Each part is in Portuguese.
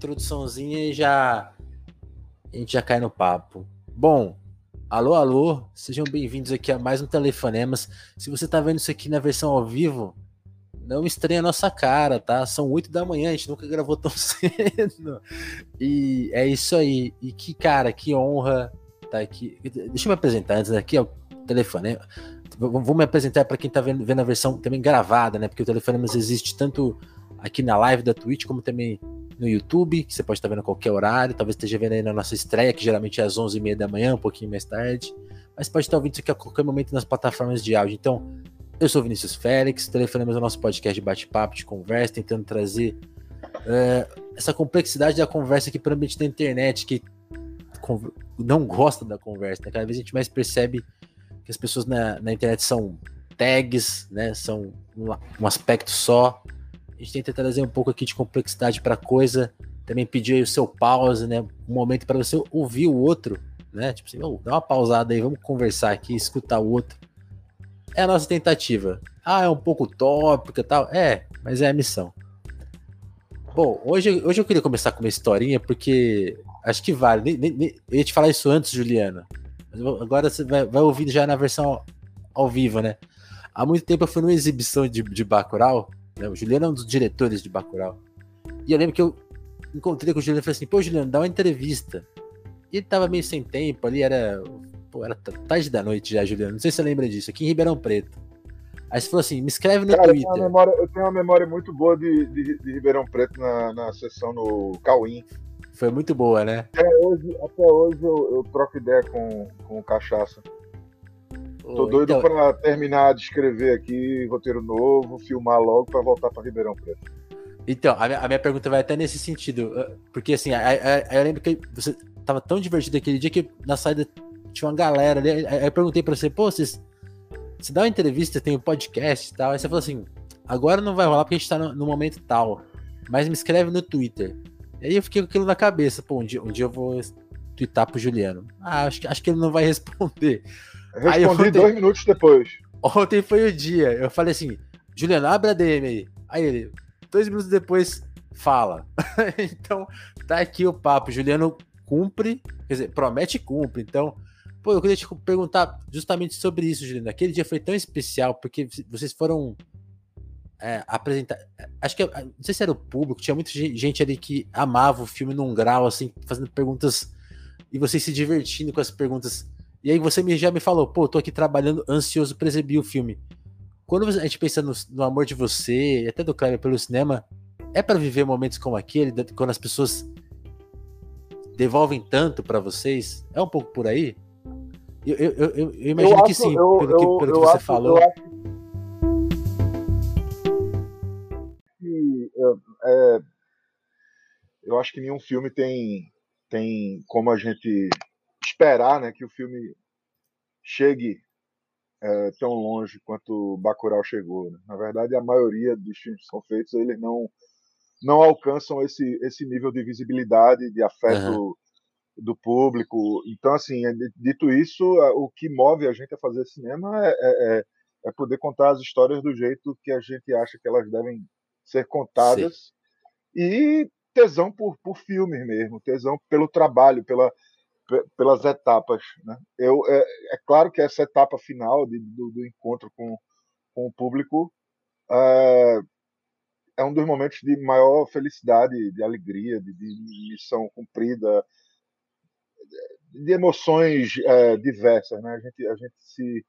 introduçãozinha e já a gente já cai no papo. Bom, alô, alô, sejam bem-vindos aqui a mais um Telefonemas. Se você tá vendo isso aqui na versão ao vivo, não estranha a nossa cara, tá? São 8 da manhã, a gente nunca gravou tão cedo. E é isso aí. E que, cara, que honra tá aqui. Deixa eu me apresentar antes aqui, ó, o telefone. Vou me apresentar para quem tá vendo, vendo a versão também gravada, né? Porque o Telefonemas existe tanto aqui na live da Twitch, como também no YouTube, que você pode estar vendo a qualquer horário. Talvez esteja vendo aí na nossa estreia, que geralmente é às 11h30 da manhã, um pouquinho mais tarde. Mas pode estar ouvindo isso aqui a qualquer momento nas plataformas de áudio. Então, eu sou Vinícius Félix, telefonamos o nosso podcast de bate-papo, de conversa, tentando trazer uh, essa complexidade da conversa aqui para o ambiente da internet, que não gosta da conversa. Né? Cada vez a gente mais percebe que as pessoas na, na internet são tags, né? São um, um aspecto só a gente tenta trazer um pouco aqui de complexidade para a coisa. Também pedir aí o seu pause, né? Um momento para você ouvir o outro, né? Tipo assim, oh, dá uma pausada aí, vamos conversar aqui, escutar o outro. É a nossa tentativa. Ah, é um pouco tópica tal. É, mas é a missão. Bom, hoje, hoje eu queria começar com uma historinha, porque acho que vale. Nem, nem, eu ia te falar isso antes, Juliana. Agora você vai, vai ouvir já na versão ao, ao vivo, né? Há muito tempo eu fui numa exibição de, de Bacurau né? O Juliano é um dos diretores de Bacurau. E eu lembro que eu encontrei com o Juliano e falei assim, pô, Juliano, dá uma entrevista. E ele tava meio sem tempo ali, era, pô, era tarde da noite já, Juliano. Não sei se você lembra disso, aqui em Ribeirão Preto. Aí você falou assim, me escreve no Cara, Twitter. Eu tenho, memória, eu tenho, uma memória muito boa de, de, de Ribeirão Preto na, na sessão no Cauim. Foi muito boa, né? Até hoje, até hoje eu, eu troco ideia com, com o Cachaça. Tô doido então... para terminar de escrever aqui roteiro novo, filmar logo para voltar para Ribeirão Preto. Então, a minha, a minha, pergunta vai até nesse sentido, uh, porque assim, eu lembro que você tava tão divertido aquele dia que na saída tinha uma galera ali, aí eu perguntei para você, pô, vocês, você dá uma entrevista, tem um podcast e tal, aí você falou assim, agora não vai rolar porque a gente tá no, no momento tal, mas me escreve no Twitter. E aí eu fiquei com aquilo na cabeça, pô, um dia, um dia eu vou twittar pro Juliano. Ah, acho, acho que ele não vai responder. Respondi ontem, dois minutos depois. Ontem foi o dia. Eu falei assim, Juliano, abre a DM aí. Aí ele, dois minutos depois, fala. então, tá aqui o papo. Juliano cumpre, quer dizer, promete e cumpre. Então, pô, eu queria te perguntar justamente sobre isso, Juliano. Aquele dia foi tão especial, porque vocês foram é, apresentar. Acho que não sei se era o público, tinha muita gente ali que amava o filme num grau, assim, fazendo perguntas e vocês se divertindo com as perguntas e aí você me, já me falou, pô, tô aqui trabalhando ansioso pra exibir o filme. Quando a gente pensa no, no amor de você, até do Kleber pelo cinema, é para viver momentos como aquele, quando as pessoas devolvem tanto para vocês? É um pouco por aí? Eu, eu, eu, eu imagino eu que acho, sim, pelo que, pelo que você acho, falou. Eu acho que, é, eu acho que nenhum filme tem, tem como a gente esperar né, que o filme chegue é, tão longe quanto Bacurau chegou. Né? Na verdade, a maioria dos filmes que são feitos, eles não não alcançam esse, esse nível de visibilidade, de afeto uhum. do público. Então, assim, é, dito isso, o que move a gente a fazer cinema é, é, é, é poder contar as histórias do jeito que a gente acha que elas devem ser contadas. Sim. E tesão por, por filmes mesmo, tesão pelo trabalho, pela, pelas etapas. Né? Eu, é, é, claro que essa etapa final de, do, do, encontro com, com o público é, é, um dos momentos de maior felicidade, de alegria, de, de missão cumprida, de emoções é, diversas. Né? A, gente, a gente se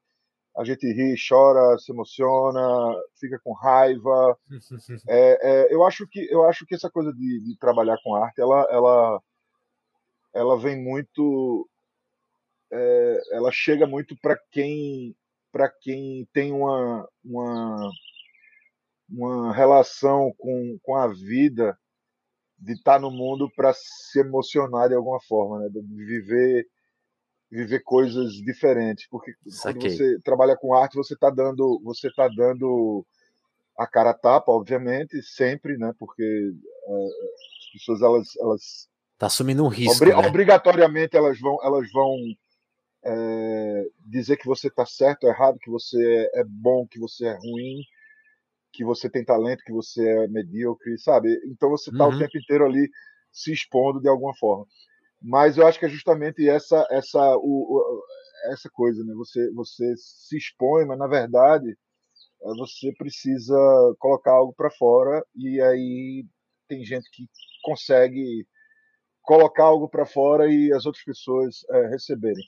a gente ri, chora, se emociona, fica com raiva. É, é, eu acho que eu acho que essa coisa de, de trabalhar com arte, ela, ela ela vem muito é, ela chega muito para quem para quem tem uma, uma uma relação com, com a vida de estar tá no mundo para se emocionar de alguma forma, né? de viver viver coisas diferentes, porque Saquei. quando você trabalha com arte, você está dando você tá dando a cara a tapa, obviamente, sempre, né? Porque é, as pessoas elas elas Tá assumindo um risco. Obri né? Obrigatoriamente elas vão, elas vão é, dizer que você tá certo ou errado, que você é bom, que você é ruim, que você tem talento, que você é medíocre, sabe? Então você tá uhum. o tempo inteiro ali se expondo de alguma forma. Mas eu acho que é justamente essa essa o, essa coisa, né? Você você se expõe, mas na verdade eh, você precisa colocar algo para fora e aí tem gente que consegue colocar algo para fora e as outras pessoas é, receberem.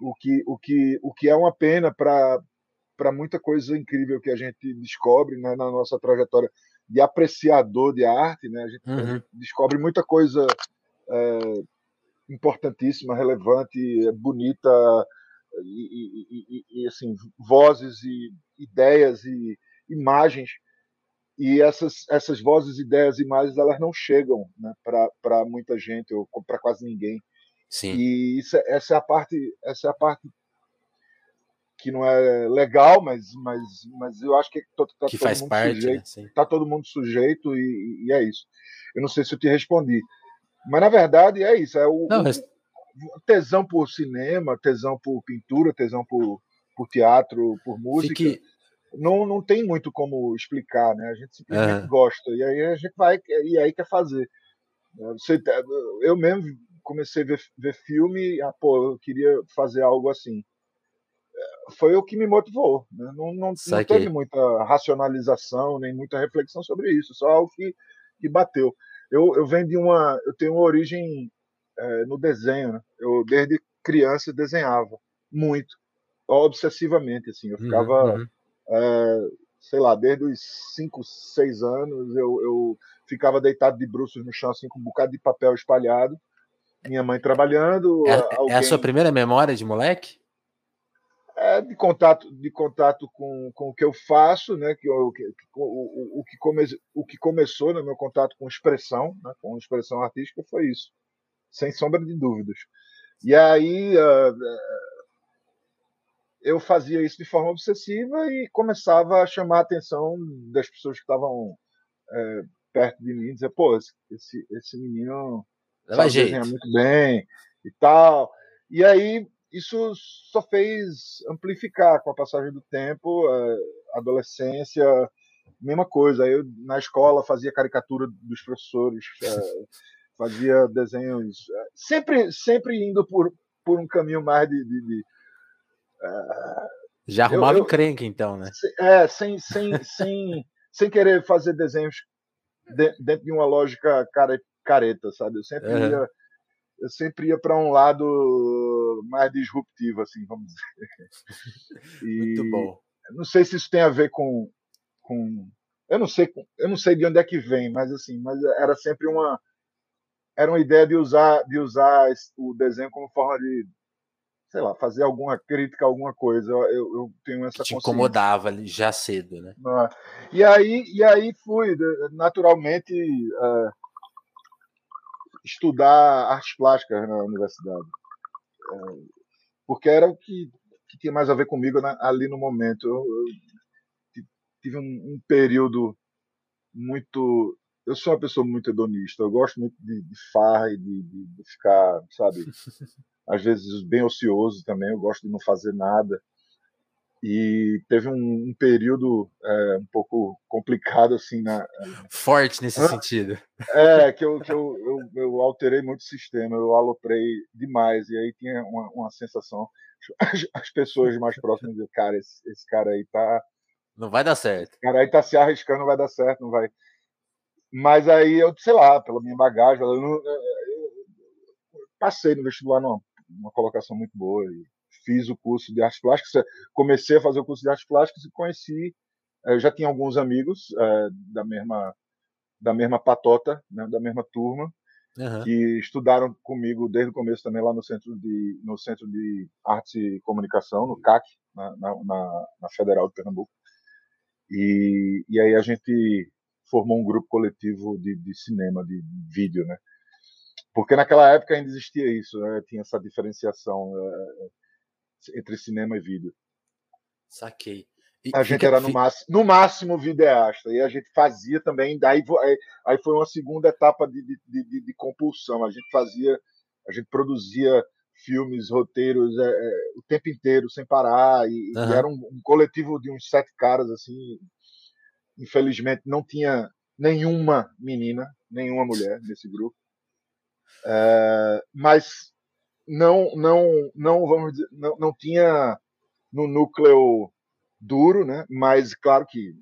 O que, o, que, o que é uma pena para muita coisa incrível que a gente descobre né, na nossa trajetória de apreciador de arte. Né, a gente uhum. descobre muita coisa é, importantíssima, relevante, bonita, e, e, e, e, assim, vozes e ideias e imagens e essas, essas vozes, ideias e imagens elas não chegam né, para muita gente ou para quase ninguém. Sim. E isso, essa é a parte essa é a parte que não é legal, mas, mas, mas eu acho que tá, tá que todo faz mundo parte, sujeito, né? tá todo mundo sujeito e, e, é isso. Eu não sei se eu te respondi, mas na verdade é isso, é o, não, mas... o tesão por cinema, tesão por pintura, tesão por, por teatro, por música. Fique não, não tem muito como explicar, né? A gente simplesmente uhum. gosta e aí a gente vai e aí quer fazer. É, você, tá, eu mesmo comecei a ver, ver filme, ah, pô, eu queria fazer algo assim. É, foi o que me motivou. Né? Não, não, não teve muita racionalização nem muita reflexão sobre isso, só algo que, que bateu. Eu, eu venho de uma, eu tenho uma origem é, no desenho. Né? Eu desde criança desenhava muito, obsessivamente assim. Eu uhum, ficava uhum é, sei lá, desde os 5, 6 anos, eu, eu ficava deitado de bruços no chão, assim, com um bocado de papel espalhado. Minha mãe trabalhando. É, alguém... é a sua primeira memória de moleque? É, de contato, de contato com, com o que eu faço, né? Que, eu, que, o, o, que come, o que começou no meu contato com expressão, né, com expressão artística, foi isso, sem sombra de dúvidas. E aí, uh, eu fazia isso de forma obsessiva e começava a chamar a atenção das pessoas que estavam é, perto de mim, dizer, pô, esse, esse menino Leva sabe desenhar muito bem e tal. E aí isso só fez amplificar com a passagem do tempo, é, adolescência, mesma coisa. Eu na escola fazia caricatura dos professores, é, fazia desenhos, é, sempre sempre indo por por um caminho mais de, de, de já arrumava eu, eu, então, né? É, sem, sem, sem, sem querer fazer desenhos dentro de uma lógica careta, sabe? Eu sempre uhum. ia, eu sempre ia para um lado mais disruptivo, assim, vamos dizer. E Muito bom. Não sei se isso tem a ver com, com eu não sei, eu não sei de onde é que vem, mas assim, mas era sempre uma era uma ideia de usar de usar o desenho como forma de sei lá, fazer alguma crítica, alguma coisa. Eu, eu tenho essa Te incomodava já cedo, né? Ah, e aí, e aí fui naturalmente uh, estudar artes plásticas na universidade, uh, porque era o que, que, tinha mais a ver comigo na, ali no momento. Eu, eu tive um, um, período muito eu sou uma pessoa muito hedonista, eu gosto muito de, de farra e de, de, de, ficar, sabe, às vezes bem ocioso também, eu gosto de não fazer nada. E teve um, um período é, um pouco complicado, assim, na... Forte nesse ah, sentido. É, que, eu, que eu, eu, eu, alterei muito o sistema, eu aloprei demais, e aí tinha uma, uma sensação, as, as pessoas mais próximas diziam, cara, esse, esse cara aí tá... Não vai dar certo. Cara aí tá se arriscando, não vai dar certo, não vai... Mas aí eu, sei lá, pela minha bagagem, eu, não, eu, eu passei no vestibular numa, numa colocação muito boa e fiz o curso de artes plásticas. Comecei a fazer o curso de artes plásticas e conheci, eh, já tinha alguns amigos é, da mesma da mesma patota, né, da mesma turma, uhum. que estudaram comigo desde o começo também lá no centro de no centro de arte e comunicação no CAC na, na, na Federal de Pernambuco e, e aí a gente formou um grupo coletivo de, de cinema, de, vídeo, né? Porque naquela época ainda existia isso, né? tinha essa diferenciação é, entre cinema e vídeo. Saquei. E a gente era no máximo, no máximo videasta, e a gente fazia também, daí aí foi uma segunda etapa de, de, de, de compulsão. A gente fazia, a gente produzia filmes, roteiros é, é, o tempo inteiro, sem parar, e, uhum. e era um, um, coletivo de uns sete caras, assim, infelizmente não tinha nenhuma menina, nenhuma mulher nesse grupo. É, mas não, não, não vamos dizer, não, não tinha no núcleo duro, né? Mas claro que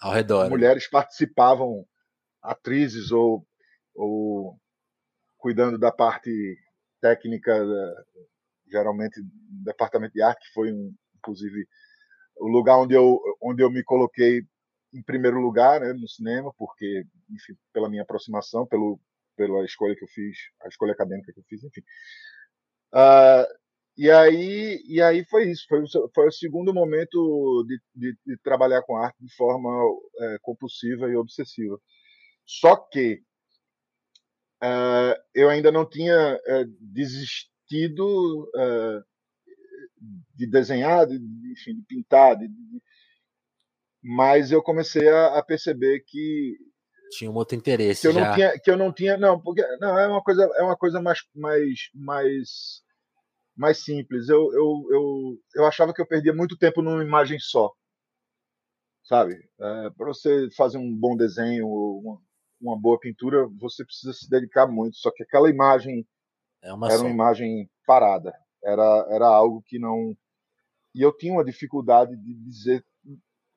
ao redor né? mulheres né? participavam, atrizes ou, ou cuidando da parte técnica, geralmente departamento de arte, que foi um, inclusive o lugar onde eu onde eu me coloquei em primeiro lugar né, no cinema, porque enfim, pela minha aproximação, pelo pela escolha que eu fiz, a escolha acadêmica que eu fiz, enfim. Uh, e aí, e aí foi isso, foi, foi o segundo momento de, de, de trabalhar com arte de forma é, compulsiva e obsessiva. Só que uh, eu ainda não tinha uh, desistido uh, de desenhar, de, enfim, de pintar, mas eu comecei a, a, perceber que tinha um outro interesse que eu já. não tinha que eu não tinha não porque não é uma coisa é uma coisa mais mais mais mais simples. Eu, eu, eu, eu achava que eu perdia muito tempo numa imagem só. Sabe? É, Para você fazer um bom desenho, uma, uma, boa pintura, você precisa se dedicar muito. Só que aquela imagem é uma era só. uma imagem parada. Era, era algo que não. E eu tinha uma dificuldade de dizer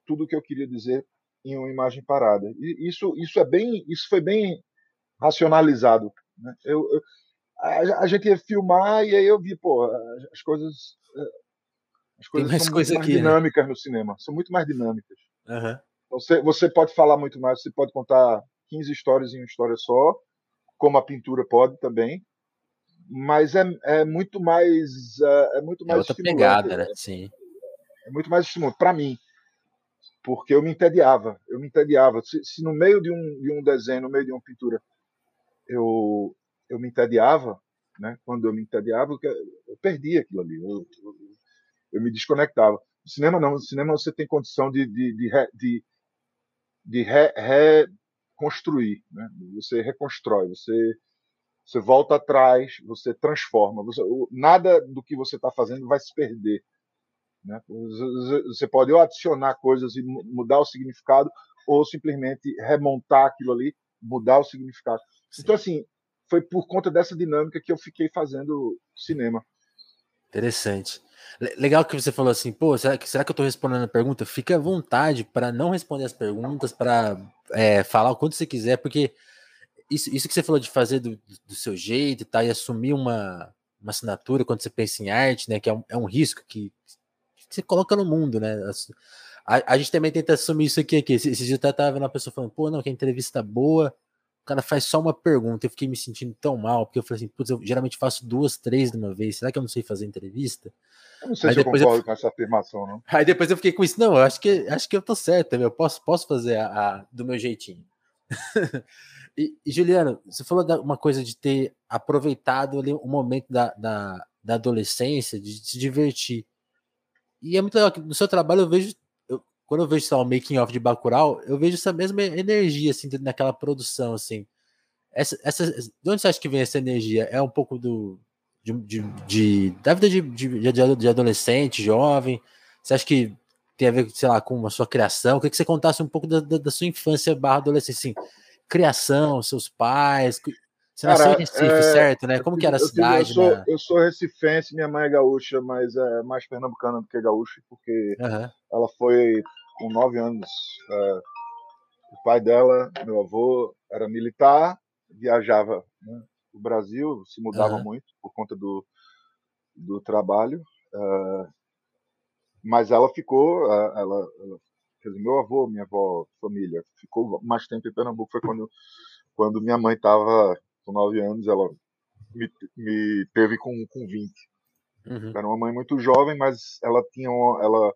tudo o que eu queria dizer em uma imagem parada. E isso, isso é bem, isso foi bem racionalizado. Né? Eu, eu, a, a, gente ia filmar e aí eu vi, pô, as coisas. Eh, as coisas são muito mais aqui, né? dinâmicas né? no cinema, são muito mais dinâmicas. Uhum. Você, você pode falar muito mais, você pode contar 15 histórias em uma história só, como a pintura pode também, mas é, é muito mais eh, é muito é mais é outra pegada, né? Sim. É muito mais estimulante para mim, porque eu me entediava, eu me entediava. Se, se, no meio de um, de um desenho, no meio de uma pintura, eu eu me entediava, né? Quando eu me entediava, eu perdia aquilo ali, eu, eu, eu me desconectava. No cinema não, no cinema você tem condição de de, de, de, de re, reconstruir, né? Você reconstrói, você você volta atrás, você transforma, você, nada do que você está fazendo vai se perder. Né? Você pode ou adicionar coisas e mudar o significado, ou simplesmente remontar aquilo ali, mudar o significado. Sim. Então, assim, foi por conta dessa dinâmica que eu fiquei fazendo cinema. Interessante. Legal que você falou assim, pô, será que, será que eu estou respondendo a pergunta? Fique à vontade para não responder as perguntas, para é, falar o quanto você quiser, porque isso, isso que você falou de fazer do, do seu jeito e tal, e assumir uma, uma assinatura quando você pensa em arte, né? Que é um, é um risco que, você coloca no mundo, né? A, a, gente também tenta assumir isso aqui. aqui. Esses dias eu tava vendo uma pessoa falando, pô, não, que entrevista boa cara faz só uma pergunta. Eu fiquei me sentindo tão mal, porque eu falei assim, putz, eu geralmente faço duas, três de uma vez. Será que eu não sei fazer entrevista? Eu não sei Aí se eu concordo eu... com essa afirmação, não. Aí depois eu fiquei com isso, não, eu acho que acho que eu tô certo, eu posso, posso fazer a, a do meu jeitinho. e, e, Juliano, você falou da, uma coisa de ter aproveitado ali o momento da, da, da adolescência, de se divertir. E é muito legal que no seu trabalho eu vejo quando eu vejo o making off de Bacurau, eu vejo essa mesma energia assim naquela produção assim. Essa, essa, de onde você acha que vem essa energia? É um pouco do de, de, de da vida de, de, de, adolescente, jovem? Você acha que tem a ver, sei lá, com a sua criação? Eu queria que você contasse um pouco da, da, da sua infância barra adolescência, assim, criação, seus pais. Você Cara, nasceu em Recife, é, certo, né? Como que era a cidade? Eu sou, né? eu sou recifense, minha mãe é gaúcha, mas é mais pernambucana do que gaúcha, porque uhum. ela foi com nove anos. É, o pai dela, meu avô, era militar, viajava né, o Brasil, se mudava uhum. muito por conta do, do trabalho. Uh, mas ela ficou, uh, ela, ela, quer dizer, meu avô, minha avó, família, ficou mais tempo em Pernambuco. Foi quando, quando minha mãe estava com nove anos, ela me, me teve com, com 20. Uhum. Era uma mãe muito jovem, mas ela tinha uma, ela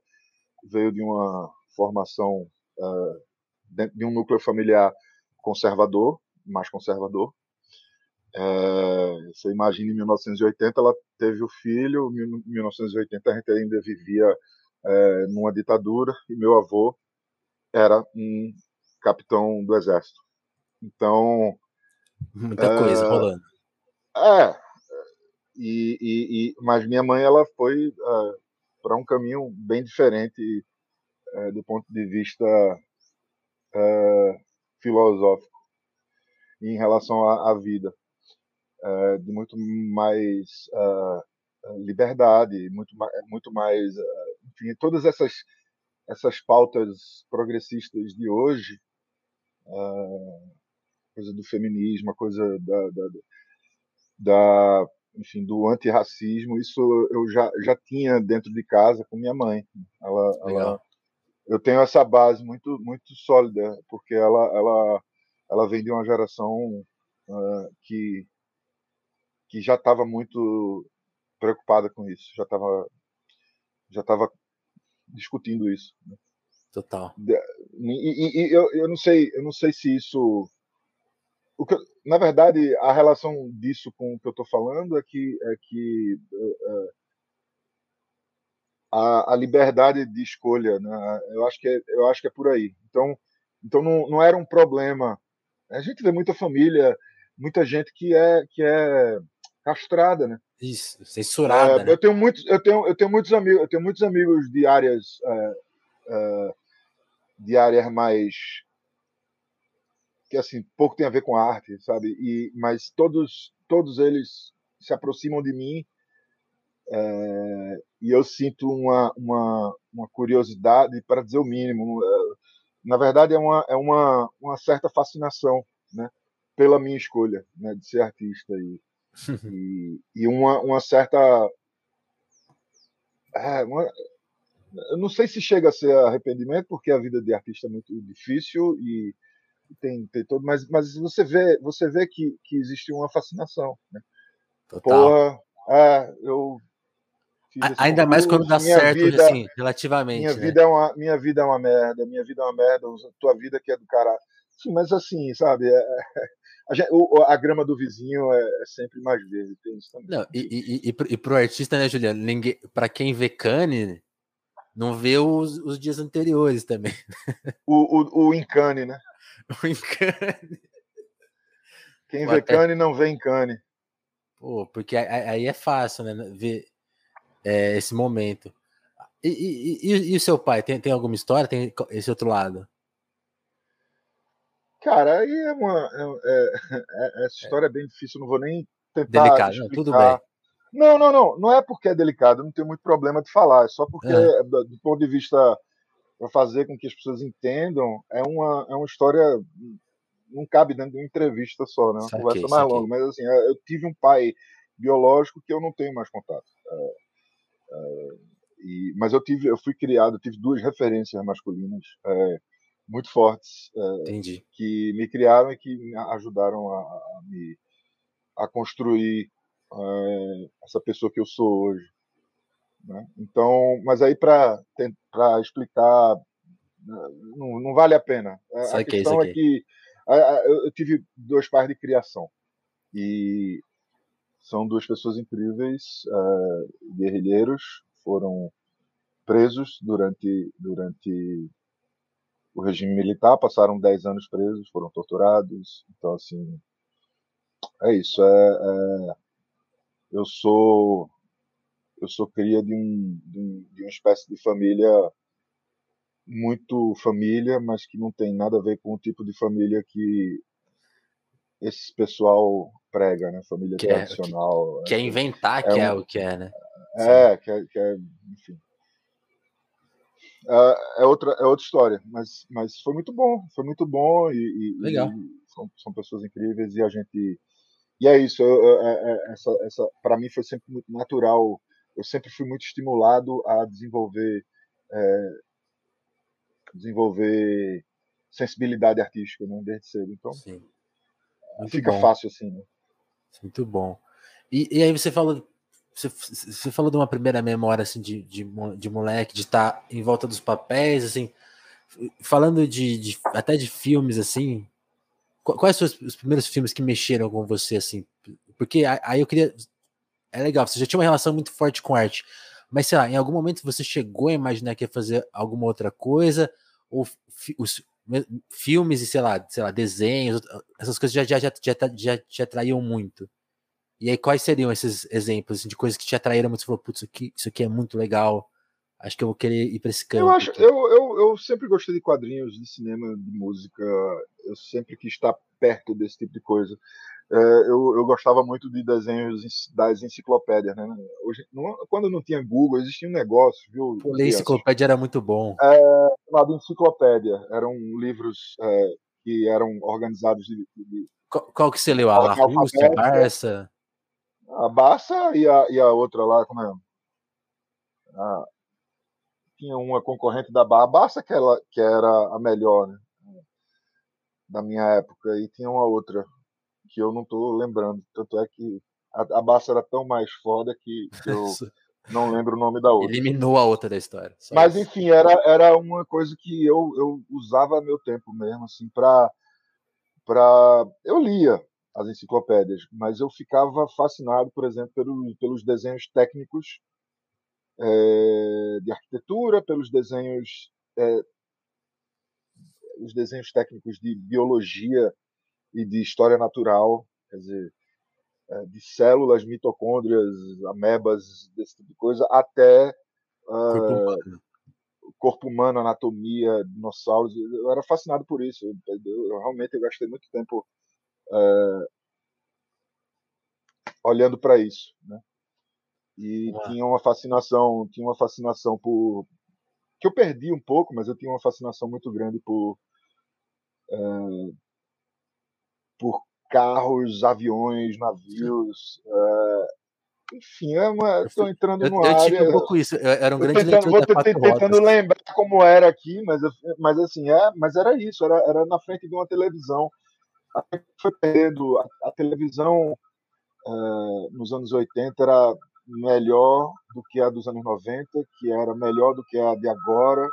veio de uma formação uh, dentro de um núcleo familiar conservador, mais conservador. Uh, você imagina em 1980 ela teve o filho, em 1980 a gente ainda vivia uh, numa ditadura e meu avô era um capitão do exército. Então muita coisa rolando. É, e, e, e, mas minha mãe ela foi uh, para um caminho bem diferente é, do ponto de vista é, filosófico em relação à, à vida. uh, de muito mais uh, liberdade, muito mais, muito mais enfim, todas essas essas pautas progressistas de hoje, coisa do feminismo, a coisa da, da, da enfim, do antirracismo, isso eu já, já tinha dentro de casa com minha mãe. Ela, ela, eu tenho essa base muito, muito sólida, porque ela, ela, ela vem de uma geração uh, que, que já estava muito preocupada com isso, já estava já estava discutindo isso. Né? Total. E, e, e, eu, eu não sei, eu não sei se isso que, na verdade, a relação disso com o que eu estou falando é que, é que uh, a, a, liberdade de escolha, né? eu, acho que é, eu acho que é por aí. Então, então não, não era um problema. A gente vê muita família, muita gente que é, que é castrada, né? Isso, censurada. É, né? Eu tenho muitos, eu tenho, eu tenho muitos amigos, eu tenho muitos amigos de áreas, é, é, de áreas mais que assim pouco tem a ver com arte, sabe? E mas todos todos eles se aproximam de mim é, e eu sinto uma, uma, uma curiosidade para dizer o mínimo. É, na verdade é uma é uma, uma certa fascinação, né? Pela minha escolha, né? De ser artista e e, e uma, uma certa é, uma, eu não sei se chega a ser arrependimento porque a vida de artista é muito difícil e tem, tem todo, mas, mas você vê, você vê que, que existe uma fascinação, né? Total. Porra, é, eu Ainda mais quando dá certo, vida, assim, relativamente. Minha né? vida é uma, minha vida é uma merda, minha vida é uma merda, tua vida que é do cara. Sim, mas assim, sabe? É, a, gente, a, grama do vizinho é, é, sempre mais verde. Tem isso também. Não, e, e, e, e pro artista, né, Juliano? Ninguém, pra quem vê Cane, não vê os, os dias anteriores também. O, o, o Incane, né? O Encane. Quem vê até... Cane não vê Encane. Pô, porque aí é fácil, né? Ver é, esse momento. E, e, e, e, o seu pai? Tem, tem alguma história? Tem esse outro lado? Cara, aí é uma. É, é, essa história é bem difícil, não vou nem tentar. Delicado, não, tudo bem. Não, não, não. Não é porque é delicado, não tenho muito problema de falar. É só porque, é. do, do ponto de vista para fazer com que as pessoas entendam, é uma, é uma história. Não cabe dentro de uma entrevista só, né? Uma saquei, conversa mais longa. Mas assim, eu tive um pai biológico que eu não tenho mais contato. É, é, e, mas eu tive, eu fui criado, eu tive duas referências masculinas é, muito fortes é, que me criaram e que me ajudaram a, a me a construir é, essa pessoa que eu sou hoje. Né? Então, mas aí para explicar não, não, vale a pena. A, a questão é que eu tive dois pais de criação e são duas pessoas incríveis, uh, guerrilheiros, foram presos durante durante o regime militar, passaram 10 anos presos, foram torturados. Então, assim, é isso. É, é eu sou eu sou cria de, um, de, um, de uma espécie de família muito família, mas que não tem nada a ver com o tipo de família que esse pessoal prega, né? Família que tradicional. É, que, é inventar é que é, um, é o que é, né? É, que é, que é enfim. É, é, outra, é outra história, mas, mas foi muito bom, foi muito bom e, e Legal. E são, são pessoas incríveis e a gente e é isso, eu, eu, essa, essa para mim foi sempre muito natural eu sempre fui muito estimulado a desenvolver é, desenvolver sensibilidade artística, né, desde cedo. Então, Sim. fica bom. fácil assim, né? Muito bom. E, e aí você falou você, você, falou de uma primeira memória assim de, de, de moleque, de estar tá em volta dos papéis, assim, falando de, de até de filmes assim. Quais são os, os primeiros filmes que mexeram com você assim? Porque aí eu queria é legal, você já tinha uma relação muito forte com arte. Mas, sei lá, em algum momento você chegou a imaginar que ia fazer alguma outra coisa? Ou fi, os filmes e, sei lá, sei lá, desenhos, essas coisas já, já, já, já, já te atraíam muito? E aí, quais seriam esses exemplos assim, de coisas que te atraíram muito? Você falou, putz, isso aqui, isso aqui é muito legal. acho que eu vou querer ir para esse campo. Eu, acho, eu, eu, eu sempre gostei de quadrinhos, de cinema, de música. Eu sempre quis estar perto desse tipo de coisa. É, eu, eu gostava muito de desenhos das enciclopédias, né? Hoje, não, quando não tinha Google, existia um negócio, viu? Ler enciclopédia era muito bom. É, chamado enciclopédia. Eram livros é, que eram organizados de, de qual, qual, que você leu? A La Rússia, a Barça? A Barça e a, e a outra lá, como é? A, tinha uma concorrente da Barça, a Barça que, ela, que era a melhor, né? Da minha época, e tinha uma outra que eu não estou lembrando. Tanto é que a, a Barça era tão mais foda que, que eu não lembro o nome da outra. Eliminou a outra da história. Mas isso. enfim, era, era uma coisa que eu, eu usava meu tempo mesmo, assim, para para eu lia as enciclopédias, mas eu ficava fascinado, por exemplo, pelo, pelos desenhos técnicos é, de arquitetura, pelos desenhos é, os desenhos técnicos de biologia e de história natural, quer dizer, é, de células, mitocôndrias, amebas, desse tipo de coisa, até uh, corpo humano, anatomia, dinossauros. Eu era fascinado por isso. Eu, eu realmente eu gastei muito tempo uh, olhando para isso, né? E tinha uma fascinação, tinha uma fascinação por que eu perdi um pouco, mas eu tinha uma fascinação muito grande por uh, por carros, aviões, navios. Uh, enfim, é uma, estou entrando no ar. Eu um pouco isso. Era um grande tentando, Vou tentando lembrar como era aqui, mas, mas assim, é, mas era isso. Era, era na frente de uma televisão. Foi perdendo a, a televisão uh, nos anos 80 era melhor do que a dos anos 90, que era melhor do que a de agora,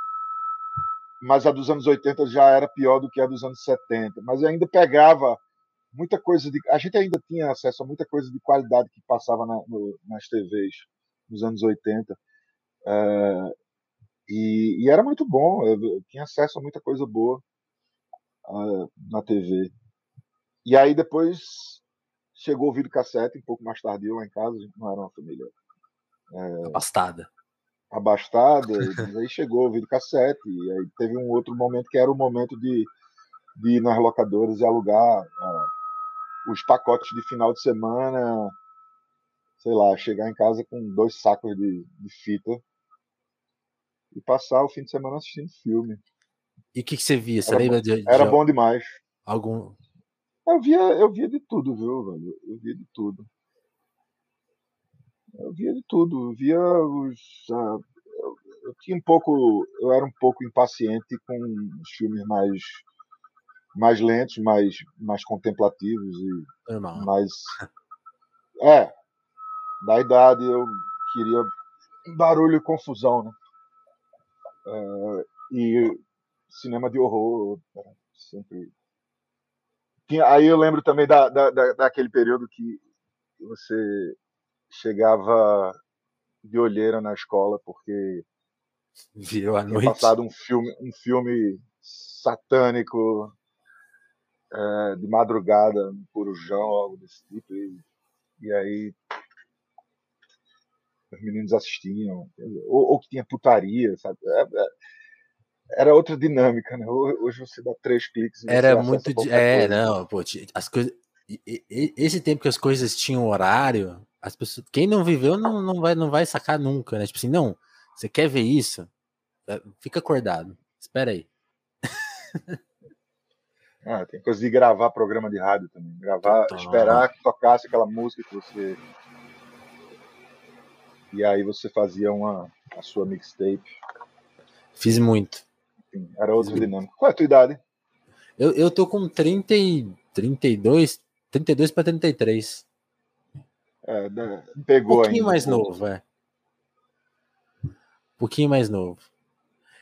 mas a dos anos 80 já era pior do que a dos anos 70. Mas ainda pegava muita coisa de. A gente ainda tinha acesso a muita coisa de qualidade que passava na, no, nas TVs nos anos 80. É, e, e, era muito bom, eu, eu, tinha acesso a muita coisa boa uh, na TV. E aí depois chegou o videocassete, um pouco mais tardio lá em casa, a gente não era uma família. É, abastada. Abastada, e aí chegou o videocassete, e aí teve um outro momento que era o momento de, de ir nas locadoras e alugar. Os pacotes de final de semana, sei lá, chegar em casa com dois sacos de, de fita e passar o fim de semana assistindo filme. E o que, que, você via? Você era lembra bom, de, de, Era bom demais. Algum. Eu via, eu via de tudo, viu, velho? Eu via de tudo. Eu via de tudo. Eu via os. Uh, eu, eu, tinha um pouco. Eu era um pouco impaciente com os filmes mais mais lentos, mais, mais contemplativos e Normal. mais. É, da idade eu queria barulho e confusão, né? É, e cinema de horror sempre. Tinha, aí eu lembro também da, da, da, daquele período que você chegava de olheira na escola porque virou a noite passado um filme um filme satânico é, de madrugada no Corujão, algo desse tipo. E, e aí os meninos assistiam, ou, ou que tinha putaria, sabe? É, é, era outra dinâmica, né? Hoje você dá três cliques. Era muito. De, é, coisa. não, pô, as coisas. Esse tempo que as coisas tinham horário, as pessoas, quem não viveu não, não, vai, não vai sacar nunca, né? Tipo assim, não, você quer ver isso? É, fica acordado, espera aí. Ah, tem coisa de gravar programa de rádio também. Gravar, Total. esperar que tocasse aquela música que você. E aí você fazia uma, a sua mixtape. Fiz muito. Enfim, era outra dinâmica. Qual é a tua idade? Eu, eu tô com 30 e 32, 32 para 33. É, pegou Um pouquinho ainda, mais novo, é. Um pouquinho mais novo.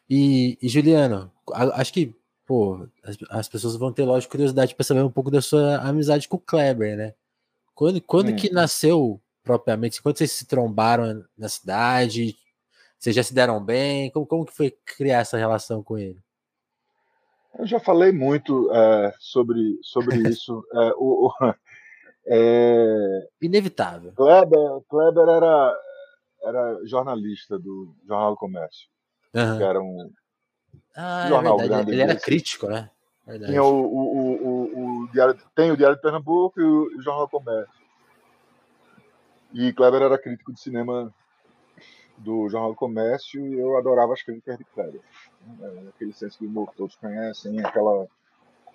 E, e Juliano, acho que pô, as, as, pessoas vão ter, lógico, curiosidade para saber um pouco da sua amizade com o Kleber, né? Quando, quando que nasceu propriamente? Quando vocês se trombaram na cidade? Vocês já se deram bem? Como, como que foi criar essa relação com ele? Eu já falei muito é, sobre, sobre isso. É, o, o, é... Inevitável. Kleber, Kleber era, era jornalista do Jornal do Comércio. Aham. Que era um. Ah, é jornal verdade. grande Ele era desse. crítico, né? Verdade. Tinha o, o, o, o, diário, tem o Diário de Pernambuco e o, e o Jornal do Comércio. E Kleber era crítico de cinema do Jornal do Comércio e eu adorava as críticas de Kleber. É, aquele senso de humor que todos conhecem, aquela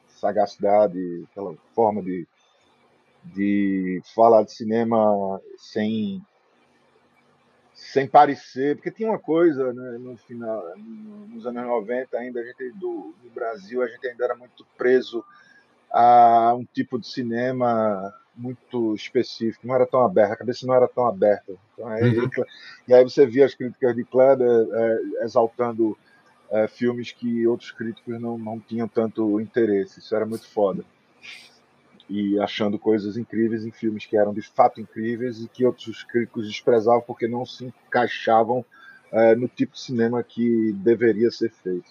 sagacidade, aquela forma de, de falar de cinema sem sem parecer, porque tinha uma coisa né, no final, no- nos anos 90 ainda a gente do no Brasil a gente ainda era muito preso a um tipo de cinema muito específico, não era tão aberto, a cabeça não era tão aberta. Então, aí, Uhum. E aí você via as críticas de Kleber eh, exaltando eh, filmes que outros críticos não, não tinham tanto interesse. Isso era muito foda. E achando coisas incríveis em filmes que eram de fato incríveis e que outros críticos desprezavam porque não se encaixavam eh, no tipo de cinema que deveria ser feito.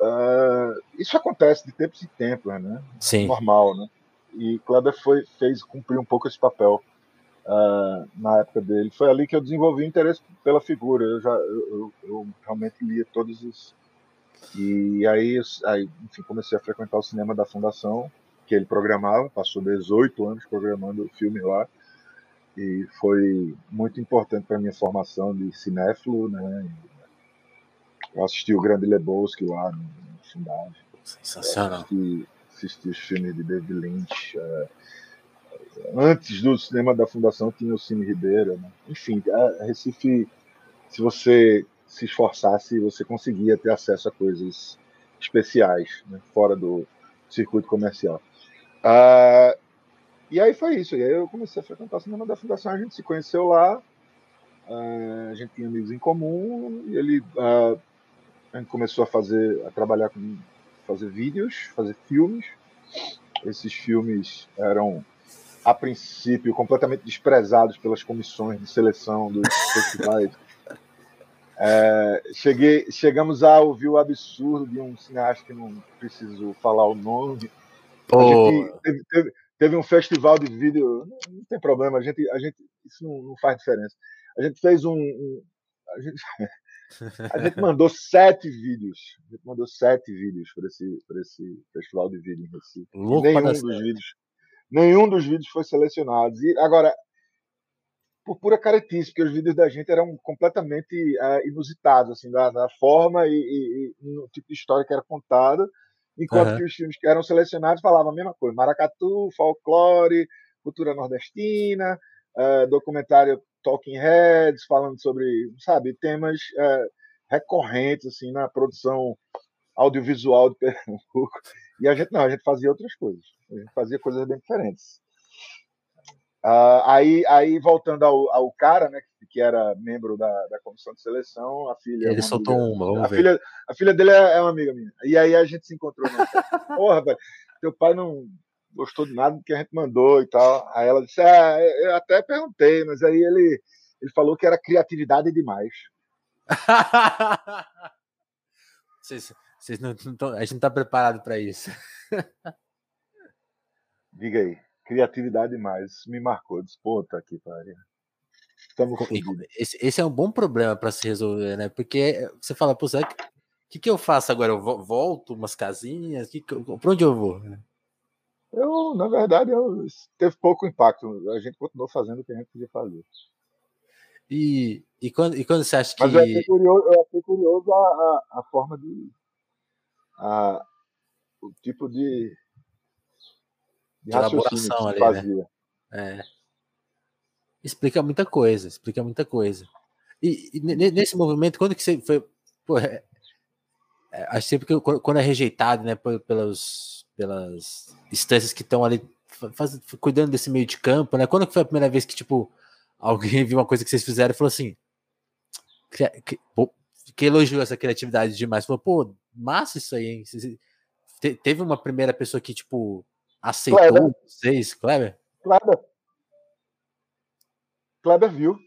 Ah, isso acontece de tempos em tempos, né? Sim. normal, né? E Kleber foi, fez cumprir um pouco esse papel ah, na época dele. Foi ali que eu desenvolvi interesse pela figura. Eu já, eu, eu- realmente lia todos os e aí, aí, enfim, comecei a frequentar o cinema da Fundação que ele programava. Passou 18 anos programando filmes lá e foi muito importante para minha formação de cinéfilo, né? Eu assisti o Grande Lebowski lá no, no Fundagem Sensacional. assisti, assisti os filmes de David Lynch. é, antes do cinema da Fundação tinha o Cine Ribeira. né? Enfim, a Recife, se você se esforçasse, você conseguia ter acesso a coisas especiais, né? fora do circuito comercial. Ah, e aí foi isso. E aí eu comecei a frequentar o cinema da Fundação. A gente se conheceu lá. ah, a gente tinha amigos em comum. E ele, ah, a gente começou a fazer, a trabalhar com fazer vídeos, fazer filmes. Esses filmes eram, a princípio, completamente desprezados pelas comissões de seleção dos festivais. É, cheguei, chegamos a ouvir o absurdo de um cineasta que não preciso falar o nome. A gente teve, teve- teve um festival de vídeo, não, tem problema, a gente, a gente, isso não, não faz diferença. A gente fez um. um- a, gente, a gente mandou sete vídeos. A gente mandou sete vídeos para esse, pra esse festival de vídeo em Recife. Louco nenhum dos vídeos. Nenhum dos vídeos foi selecionado. E agora, por pura caretice, porque os vídeos da gente eram completamente ah, inusitados, assim, na, na forma e, e- e no tipo de história que era contada, enquanto Aham. que os filmes que eram selecionados falavam a mesma coisa: maracatu, folclore, cultura nordestina, ah, documentário Talking Heads, falando sobre, sabe, temas ah, recorrentes, assim, na produção audiovisual de Pernambuco. E a gente não, a gente fazia outras coisas. A gente fazia coisas bem diferentes. Ah, aí, aí, voltando ao, ao cara, né, que, que era membro da, da comissão de seleção, a filha. é Ele uma soltou amiga- uma, vamos a ver. filha, a filha dele é, é uma amiga minha. E aí a gente se encontrou. No... Pô, rapaz, teu pai não gostou de nada do que a gente mandou e tal. Aí ela disse: Ah, eu até perguntei, mas aí ele, ele falou que era criatividade demais. Vocês, vocês não, não tão- a gente não tá preparado para isso. Diga aí, criatividade. Isso me marcou. Disse, tá aqui, pariu. E fodidos. Esse, esse é um bom problema para se resolver, né? Porque você fala, pô, será que, que, que eu faço agora? Eu vo- volto umas casinhas? Que que pra onde eu vou? Eu, na verdade, eu, teve pouco impacto. A gente continuou fazendo o que a gente podia fazer. E, e, quando, e quando você acha que. Mas eu achei curioso, eu achei curioso a, a, a forma de. A, o tipo de. De elaboração que ali, né? fazia. É, explica muita coisa, explica muita coisa. E, e ne- nesse movimento, quando que você foi. Pô, é, é, acho sempre que quando é rejeitado, né, pe- pelas, pelas instâncias que estão ali fa- faz- cuidando desse meio de campo, né? Quando que foi a primeira vez que, tipo, alguém viu uma coisa que vocês fizeram e falou assim. que, pô, que elogiou essa criatividade demais. Falou, pô, massa isso aí, hein? Teve uma primeira pessoa que, tipo, aceitou Kleber. vocês, Kleber? Kleber. Kleber viu.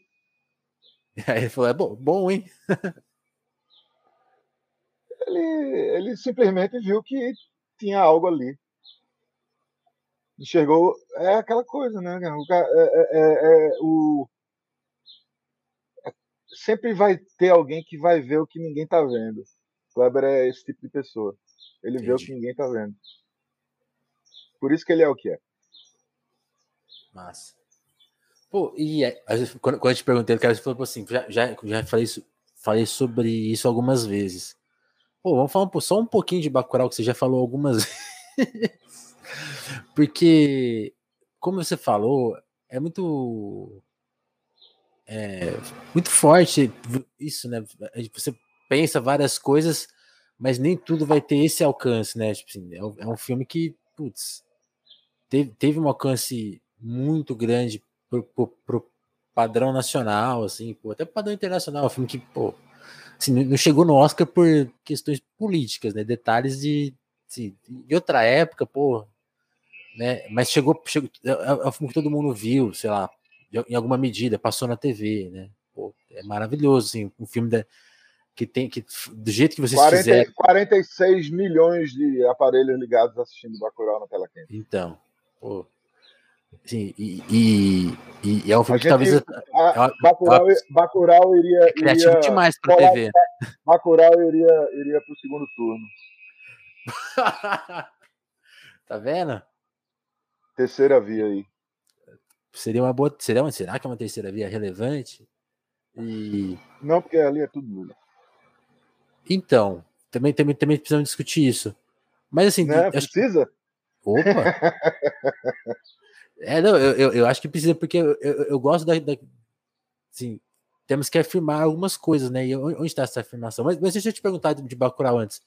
Aí ele falou, é bom, bom hein? Ele, ele simplesmente viu que tinha algo ali. Enxergou. É aquela coisa, né? O, é, é- é- é o, sempre vai ter alguém que vai ver o que ninguém tá vendo. Kleber é esse tipo de pessoa. Ele Entendi. vê o que ninguém tá vendo. Por isso que ele é o que é. Massa. Pô, e é, quando, quando eu te perguntei, o cara falou assim, já, já, já falei, isso, falei sobre isso algumas vezes. Pô, vamos falar só um pouquinho de Bacurau, que você já falou algumas vezes. Porque, como você falou, é muito é, muito forte isso, né? Você pensa várias coisas, mas nem tudo vai ter esse alcance, né? Tipo assim, é, um, é filme que, putz, teve, teve um alcance muito grande pro, pro, pro padrão nacional, assim, pô, até padrão internacional, um filme que, pô, assim, não chegou no Oscar por questões políticas, né? Detalhes de, assim, de outra época, pô, né? Mas chegou, chegou é, é, é um filme que todo mundo viu, sei lá, em alguma medida, passou na TV, né? Pô, é maravilhoso, assim, um filme da, que tem que do jeito que vocês 40, fizeram. 46 milhões de aparelhos ligados assistindo Bacurau na tela quente. Então, pô, sim, e, e, e, é um filme que talvez a, a, Bacurau, Bacurau iria, é criativo iria, demais para TV. Bacurau iria iria para o segundo turno. tá vendo? Terceira via aí seria uma boa. Seria uma, será que é uma terceira via relevante? E... Não, porque ali é tudo nulo. Então, também, também, também precisamos discutir isso. Mas assim. Não, acho... Precisa? Opa! é, não, eu, eu, eu, acho que precisa, porque eu, eu, eu gosto da, da. Assim, temos que afirmar algumas coisas, né? E onde está essa afirmação? Mas, mas deixa eu te perguntar de Bacurau antes.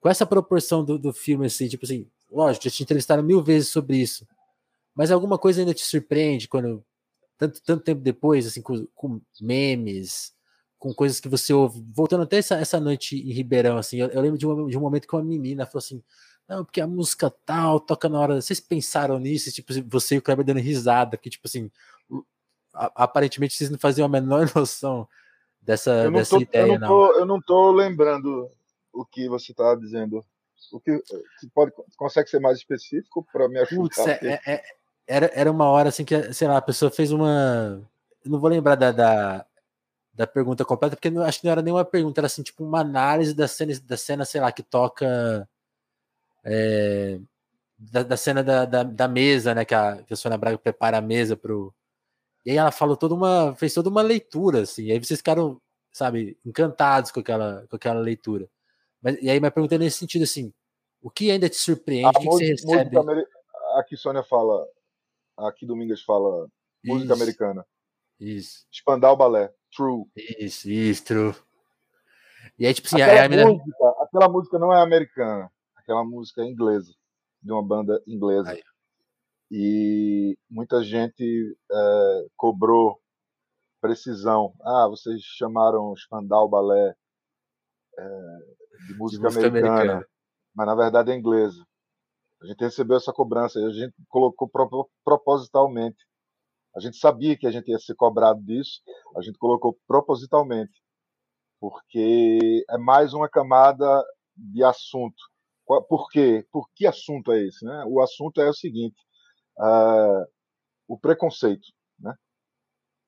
Com essa proporção do, do filme, assim, tipo assim, lógico, já te entrevistaram mil vezes sobre isso. Mas alguma coisa ainda te surpreende quando tanto, tanto tempo depois, assim, com, com memes, com coisas que você ouve, voltando até essa, essa noite em Ribeirão, assim, eu, eu lembro de um, de um momento que uma menina falou assim, não, porque a música tal toca na hora. Vocês pensaram nisso? Tipo, você e o Kleber dando risada, que, tipo assim, aparentemente vocês não faziam a menor noção dessa, dessa tô, ideia, eu não. Tô, eu não tô lembrando o que você tá dizendo. O que pode, consegue ser mais específico para me ajudar? Putz, é, é, era, era uma hora assim que, sei lá, a pessoa fez uma. Eu não vou lembrar da, da, da pergunta completa, porque não, acho que não era nenhuma pergunta, era assim, tipo uma análise da cena, da cena sei lá, que toca. É, da, da, cena da, da, da, mesa, né? Que a, que a Sônia Braga prepara a mesa pro. E aí ela falou toda uma. fez toda uma leitura, assim. E aí vocês ficaram, sabe, encantados com aquela, com aquela leitura. Mas, e aí minha pergunta é nesse sentido, assim, o que ainda te surpreende? A o que, música, que você recebe? Aqui Sônia fala, Aqui Domingas fala música isso, americana. Isso. Spandau Balé. True. Isso, isso, true. E aí, tipo assim, aquela, a, a música, aquela música não é americana. Aquela música é inglesa. De uma banda inglesa. Aí. E muita gente é, cobrou precisão. Ah, vocês chamaram Spandau Balé é, de música, de música americana, americana, mas na verdade é inglesa. A gente recebeu essa cobrança e a gente colocou propositalmente. A gente sabia que a gente ia ser cobrado disso, a gente colocou propositalmente, porque é mais uma camada de assunto. Por quê? Por que assunto é esse? Né? O assunto é o seguinte: uh, o preconceito. Né?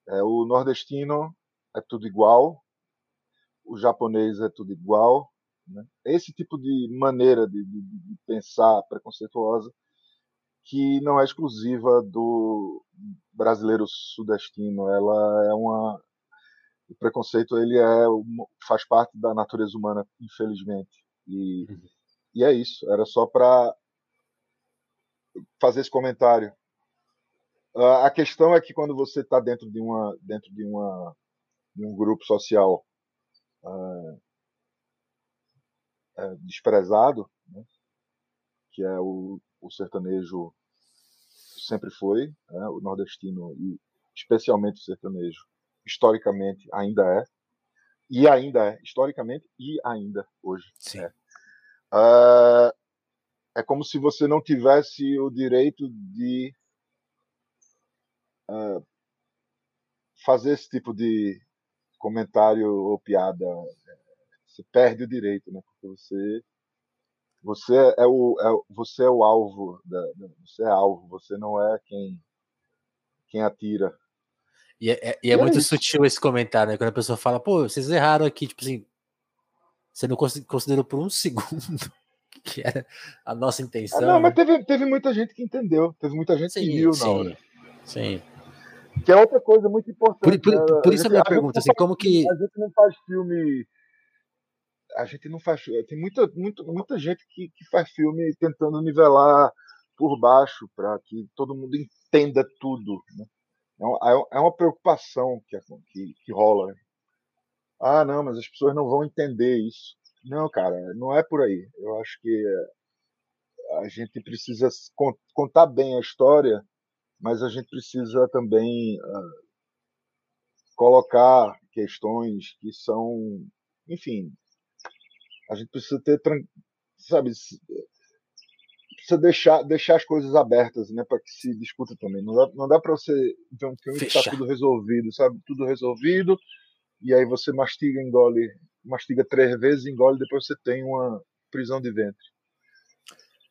É, o nordestino é tudo igual, o japonês é tudo igual, né? Esse tipo de maneira de, de, de, pensar preconceituosa que não é exclusiva do brasileiro sudestino, ela é uma o preconceito ele é faz parte da natureza humana, infelizmente. E, uhum. E é isso. Era só para fazer esse comentário. Uh, a questão é que quando você está dentro de uma dentro de uma de um grupo social uh, desprezado, né? que é o, o, sertanejo sempre foi, né? o nordestino e especialmente o sertanejo, historicamente ainda é, e ainda é, historicamente e ainda hoje Sim. é. Uh, é como se você não tivesse o direito de uh, fazer esse tipo de comentário ou piada você perde o direito, né? Porque você você é o é, você é o alvo da, você é alvo, você não é quem quem atira. E é, é, e é, é muito sutil esse comentário, né? Quando a pessoa fala, pô, vocês erraram aqui, tipo assim, você não considerou por um segundo que era a nossa intenção. Ah, não, mas teve, teve muita gente que entendeu, teve muita gente sim, que viu sim, na hora. Sim. Que é outra coisa muito importante. Por, por, né? por isso a, minha a pergunta, assim, como que. A gente não faz filme. A gente não faz. Tem muita, muita, muita gente que, que faz filme tentando nivelar por baixo para que todo mundo entenda tudo. Né? É, é uma preocupação que, que, que rola. Ah, não, mas as pessoas não vão entender isso. Não, cara, não é por aí. Eu acho que a gente precisa contar bem a história, mas a gente precisa também uh, colocar questões que são, enfim, a gente precisa ter, sabe, precisa deixar, deixar as coisas abertas, né, para que se discuta também. Não dá, não dá para você ver um filme que está tudo resolvido, sabe, tudo resolvido, e aí você mastiga, engole, mastiga três vezes, engole, depois você tem uma prisão de ventre.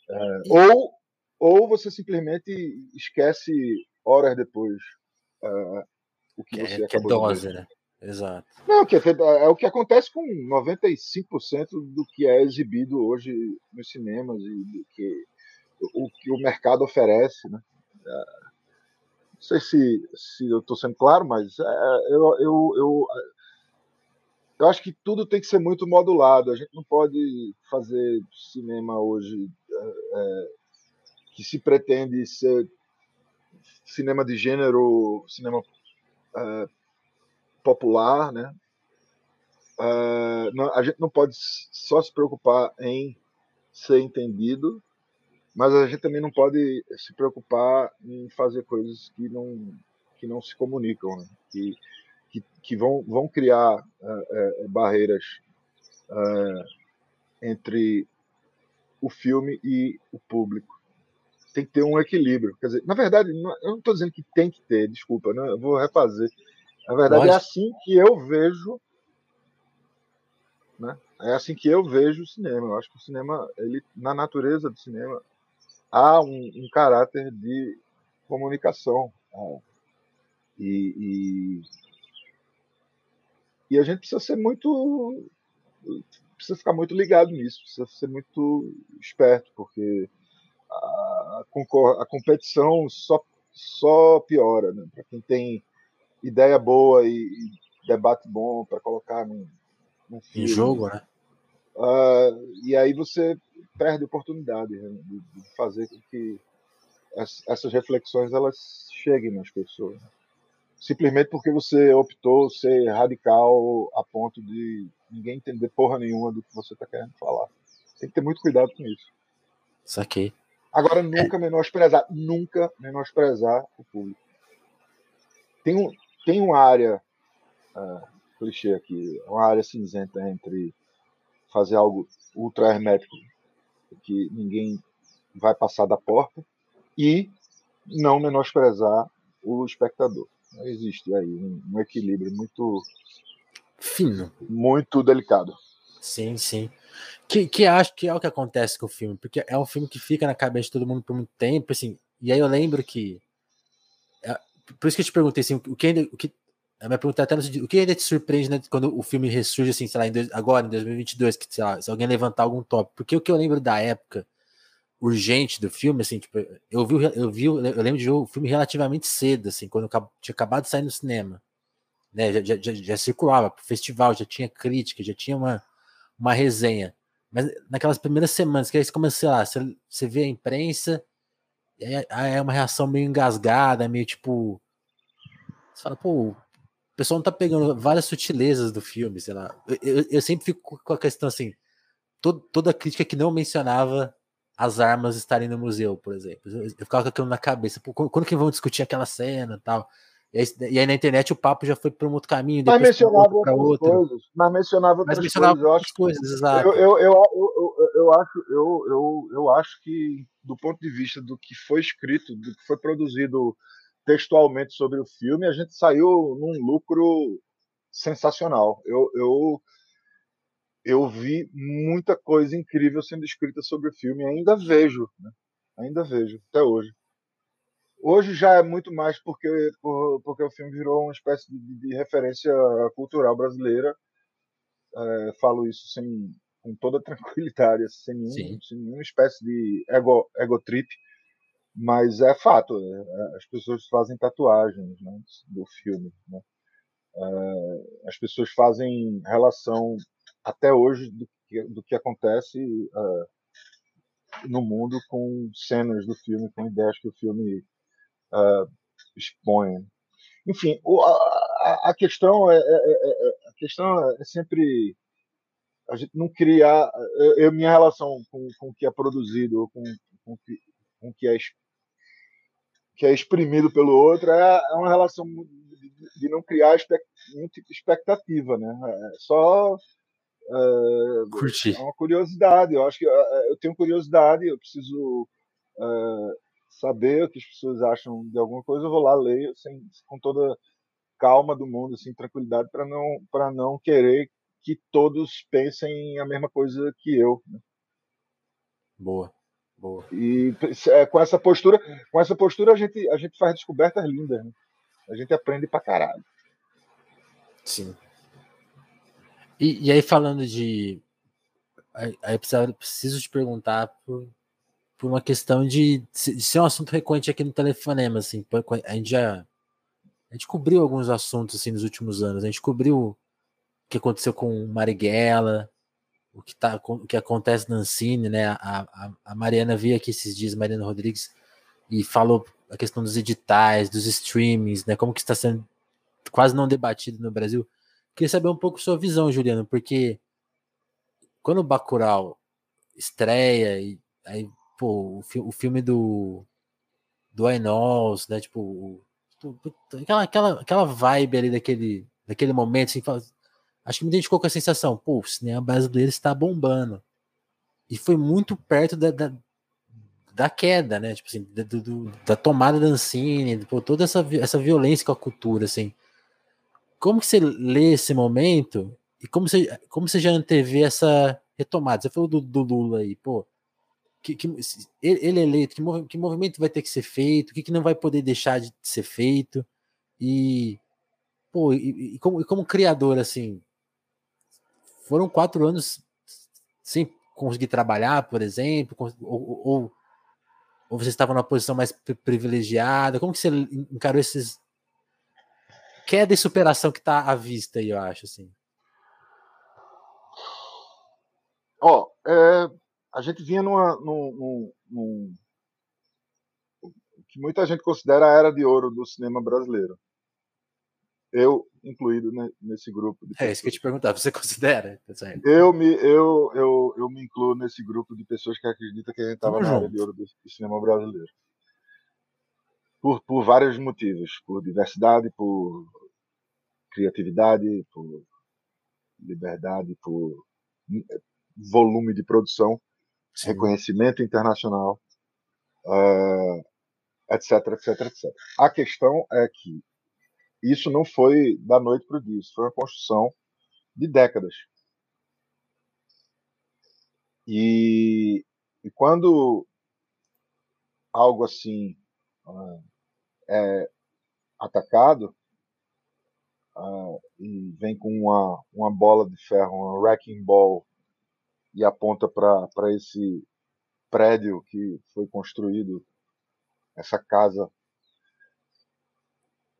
É, ou, ou você simplesmente esquece horas depois uh, o que, que você é, acabou que é dose, de ver. né? Exato. Não, que é, é, o que acontece com 95% do que é exibido hoje nos cinemas e do que o que o mercado oferece, né? É, não sei se, se eu estou sendo claro, mas é, eu, eu, eu, eu acho que tudo tem que ser muito modulado. A gente não pode fazer cinema hoje é, que se pretende ser cinema de gênero, cinema é, popular, né? É, a gente não pode só se preocupar em ser entendido mas a gente também não pode se preocupar em fazer coisas que não, que não se comunicam, né? que, que, vão, vão criar uh, uh, barreiras uh, entre o filme e o público. Tem que ter um equilíbrio. Quer dizer, na verdade, não, eu não estou dizendo que tem que ter, desculpa, né? eu vou refazer. Na verdade, é assim que eu vejo. Né? É assim que eu vejo o cinema. Eu acho que o cinema, ele, na natureza do cinema, há um, um caráter de comunicação. Né? E, e, e, a gente precisa ser muito. precisa ficar muito ligado nisso, precisa ser muito esperto, porque a, a competição só, só piora. Né? Para quem tem ideia boa e, e debate bom para colocar num, num filme. Em jogo, né? Uh, e aí você perde a oportunidade né, de, de, fazer com que essas reflexões elas cheguem nas pessoas. Simplesmente porque você optou ser radical a ponto de ninguém entender porra nenhuma do que você está querendo falar. Tem que ter muito cuidado com isso. Saquei. Agora, nunca é. menosprezar, nunca menosprezar o público. Tem, um, tem uma área, uh, clichê aqui, uma área cinzenta entre fazer algo ultra hermético, que ninguém vai passar da porta, e não menosprezar o espectador. Existe aí um, equilíbrio muito fino, muito delicado. Sim, sim. Que, que acho que é o que acontece com o filme, porque é um filme que fica na cabeça de todo mundo por muito tempo, assim. E aí eu lembro que é, por isso que eu te perguntei assim, o que ainda, o que a minha pergunta é até no sentido, o que ainda te surpreende né, quando o filme ressurge, assim, sei lá, em dois, agora, em 2022, que, sei lá, se alguém levantar algum tópico? Porque o que eu lembro da época urgente do filme, assim, tipo, eu vi, eu vi, eu lembro de ver o filme relativamente cedo, assim, quando tinha acabado de sair no cinema, né, já, já, já circulava pro festival, já tinha crítica, já tinha uma, uma resenha, mas naquelas primeiras semanas, que aí você começa, lá, você, você vê a imprensa, é, é uma reação meio engasgada, meio tipo, você fala, pô, o pessoal não tá pegando várias sutilezas do filme, sei lá. Eu, eu sempre fico com a questão assim, todo, toda crítica que não mencionava as armas estarem no museu, por exemplo. Eu, eu ficava com aquilo na cabeça, Pô, quando, que vão discutir aquela cena e tal? E aí, e aí, na internet o papo já foi para um outro caminho, mas mencionava outro, outras coisas, mas mencionava outras mas mencionava coisas, eu acho, coisas, exato. Eu, eu, eu, eu, eu, acho, eu, eu, eu acho que do ponto de vista do que foi escrito, do que foi produzido textualmente sobre o filme, a gente saiu num lucro sensacional. Eu, eu, eu vi muita coisa incrível sendo escrita sobre o filme, ainda vejo, né? ainda vejo, até hoje. Hoje já é muito mais porque, porque o filme virou uma espécie de, de referência cultural brasileira. É, falo isso sem, com toda tranquilidade, sem, nenhum, sem nenhuma espécie de ego, ego trip, mas é fato. É, as pessoas fazem tatuagens né, do filme. Né? É, as pessoas fazem relação até hoje do que, do que acontece é, no mundo com cenas do filme, com ideias que o filme uh, expõe. Enfim, o, a, a, questão é, é, é, é, a questão é sempre a gente não criar eu, minha relação com, com o que é produzido com, com, com o que é que é exprimido pelo outro é, é uma relação de, de não criar expectativa, né? É só é, Curtir. é uma curiosidade. Eu acho que eu tenho curiosidade, eu preciso saber o que as pessoas acham de alguma coisa, eu vou lá ler sem, com toda calma do mundo, assim, tranquilidade, para não, para não querer que todos pensem a mesma coisa que eu. Né? Boa, boa. E é, com essa postura, com essa postura a gente, a gente faz descobertas lindas. Né? A gente aprende pra caralho. Sim. E, e aí falando de, aí, aí preciso, preciso te perguntar por, por uma questão de, de, ser um assunto recorrente aqui no Telefonema, assim, a gente já a gente cobriu alguns assuntos assim nos últimos anos, a gente cobriu o que aconteceu com Marighella, o que, tá, o que acontece na Ancine, né, a, a, a Mariana veio aqui esses dias, Mariana Rodrigues, e falou a questão dos editais, dos streamings, né, como que está sendo quase não debatido no Brasil. Queria saber um pouco sua visão, Juliano, porque quando o Bacurau estreia e aí pô, o, fi o filme do do Knows, né? Tipo, aquela, aquela, aquela vibe ali daquele, daquele momento, assim, acho que me identificou com a sensação, pô, o cinema brasileiro está bombando. E foi muito perto da, da, da queda, né? Tipo assim, da, do, da tomada da Ancine, pô, toda essa, essa violência com a cultura, assim. Como você lê esse momento e como você, como você já antevê essa retomada? Você falou do, do Lula aí, pô, que, que ele é eleito, que, mov, que movimento vai ter que ser feito, o que, que não vai poder deixar de ser feito, e, pô, e, e, como, e como criador, assim, foram quatro anos sem conseguir trabalhar, por exemplo, ou, ou, ou você estava numa posição mais privilegiada, como que você encarou esses queda e superação que está à vista aí, eu acho, assim? Ó, oh, é, a gente vinha numa, num, num, num, que muita gente considera a era de ouro do cinema brasileiro. Eu, incluído nesse grupo. é isso que eu te perguntar, você considera? Eu me, eu, eu, eu me incluo nesse grupo de pessoas que acreditam que a gente estava na era de ouro do, do cinema brasileiro. Por, por vários motivos. Por diversidade, por criatividade, por liberdade, por volume de produção. Sim. reconhecimento internacional, uh, etc, etc, etc. A questão é que isso não foi da noite para o dia, isso foi uma construção de décadas. E, e quando algo assim uh, é atacado uh, e vem com uma, uma bola de ferro, uma wrecking ball e aponta para esse prédio que foi construído, essa casa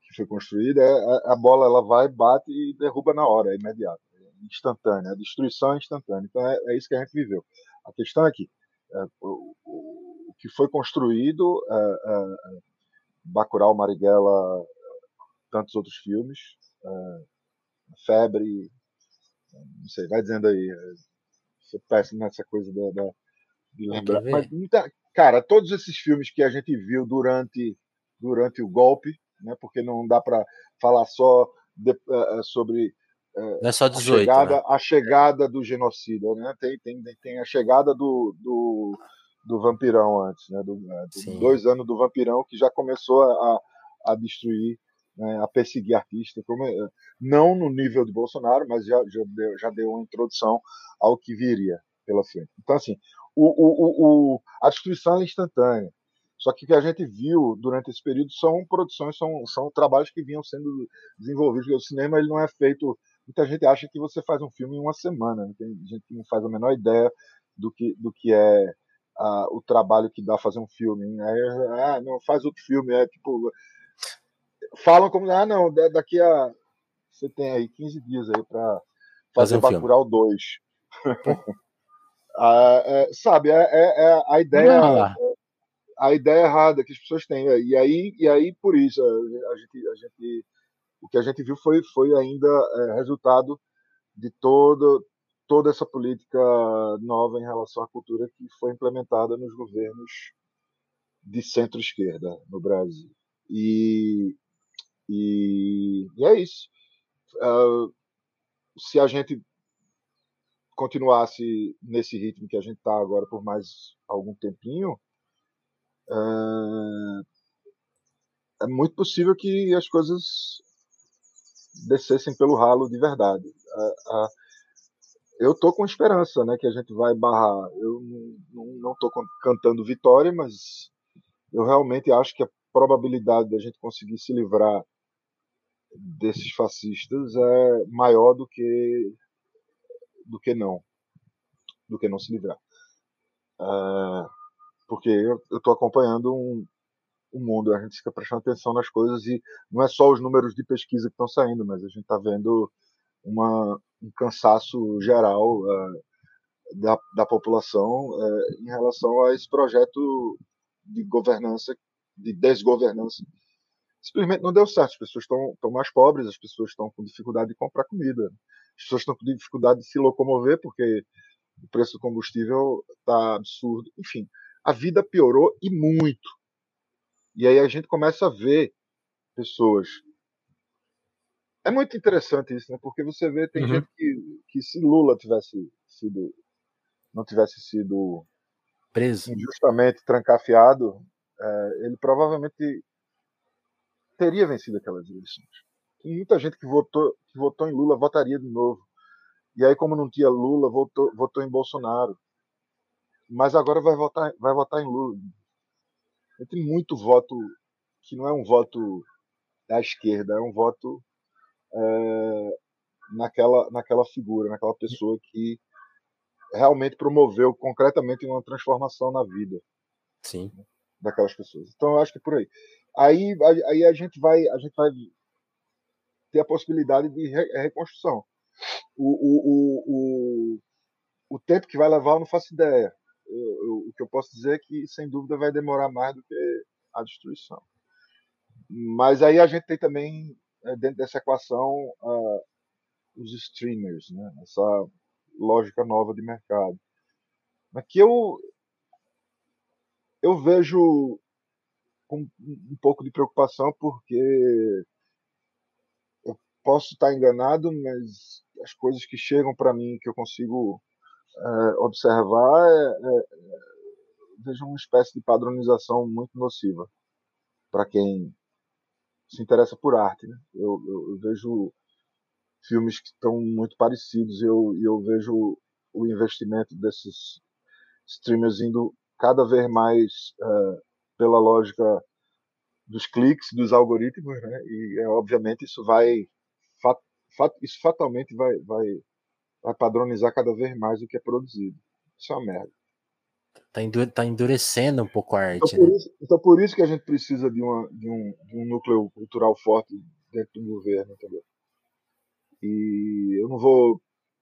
que foi construída, é, a bola ela vai, bate e derruba na hora, é imediato, é instantânea, a destruição é instantânea. Então é, é, isso que a gente viveu. A questão é que é, o, o, que foi construído, é, é, Bacurau, Marighella, tantos outros filmes, é, Febre, não sei, vai dizendo aí, sou péssimo nessa coisa da, da de lembrar. Mas, cara, todos esses filmes que a gente viu durante, durante o golpe, né, porque não dá para falar só de, uh, sobre uh, é só 18, a, chegada, né? a chegada do genocida, né? Tem, tem, tem a chegada do, do, do vampirão antes, né? Do, do dois anos do vampirão que já começou a, a destruir né, a perseguir artistas, eh, não no nível de Bolsonaro, mas já, já, deu, já deu uma introdução ao que viria pela frente. Então, assim, o, o, o, a destruição é instantânea. Só que o que a gente viu durante esse período são produções, são, são trabalhos que vinham sendo desenvolvidos. O cinema ele não é feito. Muita gente acha que você faz um filme em uma semana. Né? Tem gente que não faz a menor ideia do que, do que é uh, o trabalho que dá fazer um filme. Aí, ah, não, faz outro filme. É tipo. Falam como, ah, não, daqui a. Você tem aí 15 dias aí para fazer, fazer um Bacurau 2. ah, é, sabe, é, é, é a ideia a ideia errada que as pessoas têm. Né? E aí, e aí por isso, a gente, a gente, o que a gente viu foi, foi ainda é, resultado de todo, toda essa política nova em relação à cultura que foi implementada nos governos de centro-esquerda no Brasil. E, e, e é isso. Uh, se a gente continuasse nesse ritmo que a gente está agora por mais algum tempinho, é, é muito possível que as coisas descessem pelo ralo de verdade. Eu tô com esperança, né, que a gente vai barrar. Eu não estou cantando vitória, mas eu realmente acho que a probabilidade da gente conseguir se livrar desses fascistas é maior do que do que não, do que não se livrar. É, porque eu estou acompanhando um, um mundo, a gente fica prestando atenção nas coisas e não é só os números de pesquisa que estão saindo, mas a gente está vendo uma, um cansaço geral uh, da, da população uh, em relação a esse projeto de governança, de desgovernança. Simplesmente não deu certo. As pessoas estão mais pobres, as pessoas estão com dificuldade de comprar comida, as pessoas estão com dificuldade de se locomover porque o preço do combustível está absurdo. Enfim, a vida piorou e muito. E aí a gente começa a ver pessoas. É muito interessante isso, né? Porque você vê, tem uhum. gente que, que se Lula tivesse sido. não tivesse sido preso injustamente trancafiado, é, ele provavelmente teria vencido aquelas eleições. Tem muita gente que votou, que votou em Lula votaria de novo. E aí, como não tinha Lula, votou, votou em Bolsonaro mas agora vai votar, vai votar em Lula. Tem muito voto que não é um voto da esquerda, é um voto é, naquela, naquela figura, naquela pessoa que realmente promoveu concretamente uma transformação na vida Sim. daquelas pessoas. Então eu acho que é por aí. Aí, aí a gente vai a gente vai ter a possibilidade de reconstrução. O, o, o, o, tempo que vai levar eu não faço ideia o que eu posso dizer é que, sem dúvida, vai demorar mais do que a destruição. Mas aí a gente tem também, né, dentro dessa equação, os streamers, né? essa lógica nova de mercado. Aqui eu, eu vejo com um pouco de preocupação, porque eu posso estar enganado, mas as coisas que chegam para mim, que eu consigo é, observar, é, é, vejo uma espécie de padronização muito nociva para quem se interessa por arte. Né? Eu, eu, eu, vejo filmes que estão muito parecidos e eu, eu vejo o investimento desses streamers indo cada vez mais uh, pela lógica dos cliques, dos algoritmos, né? E é, obviamente isso vai, fat, fat, isso fatalmente vai, vai vai padronizar cada vez mais o que é produzido. Isso é uma merda. Tá, tá endurecendo um pouco a então, arte, então, por né? Isso, então por isso que a gente precisa de, uma, de, um, de um núcleo cultural forte dentro do governo, entendeu? E eu não vou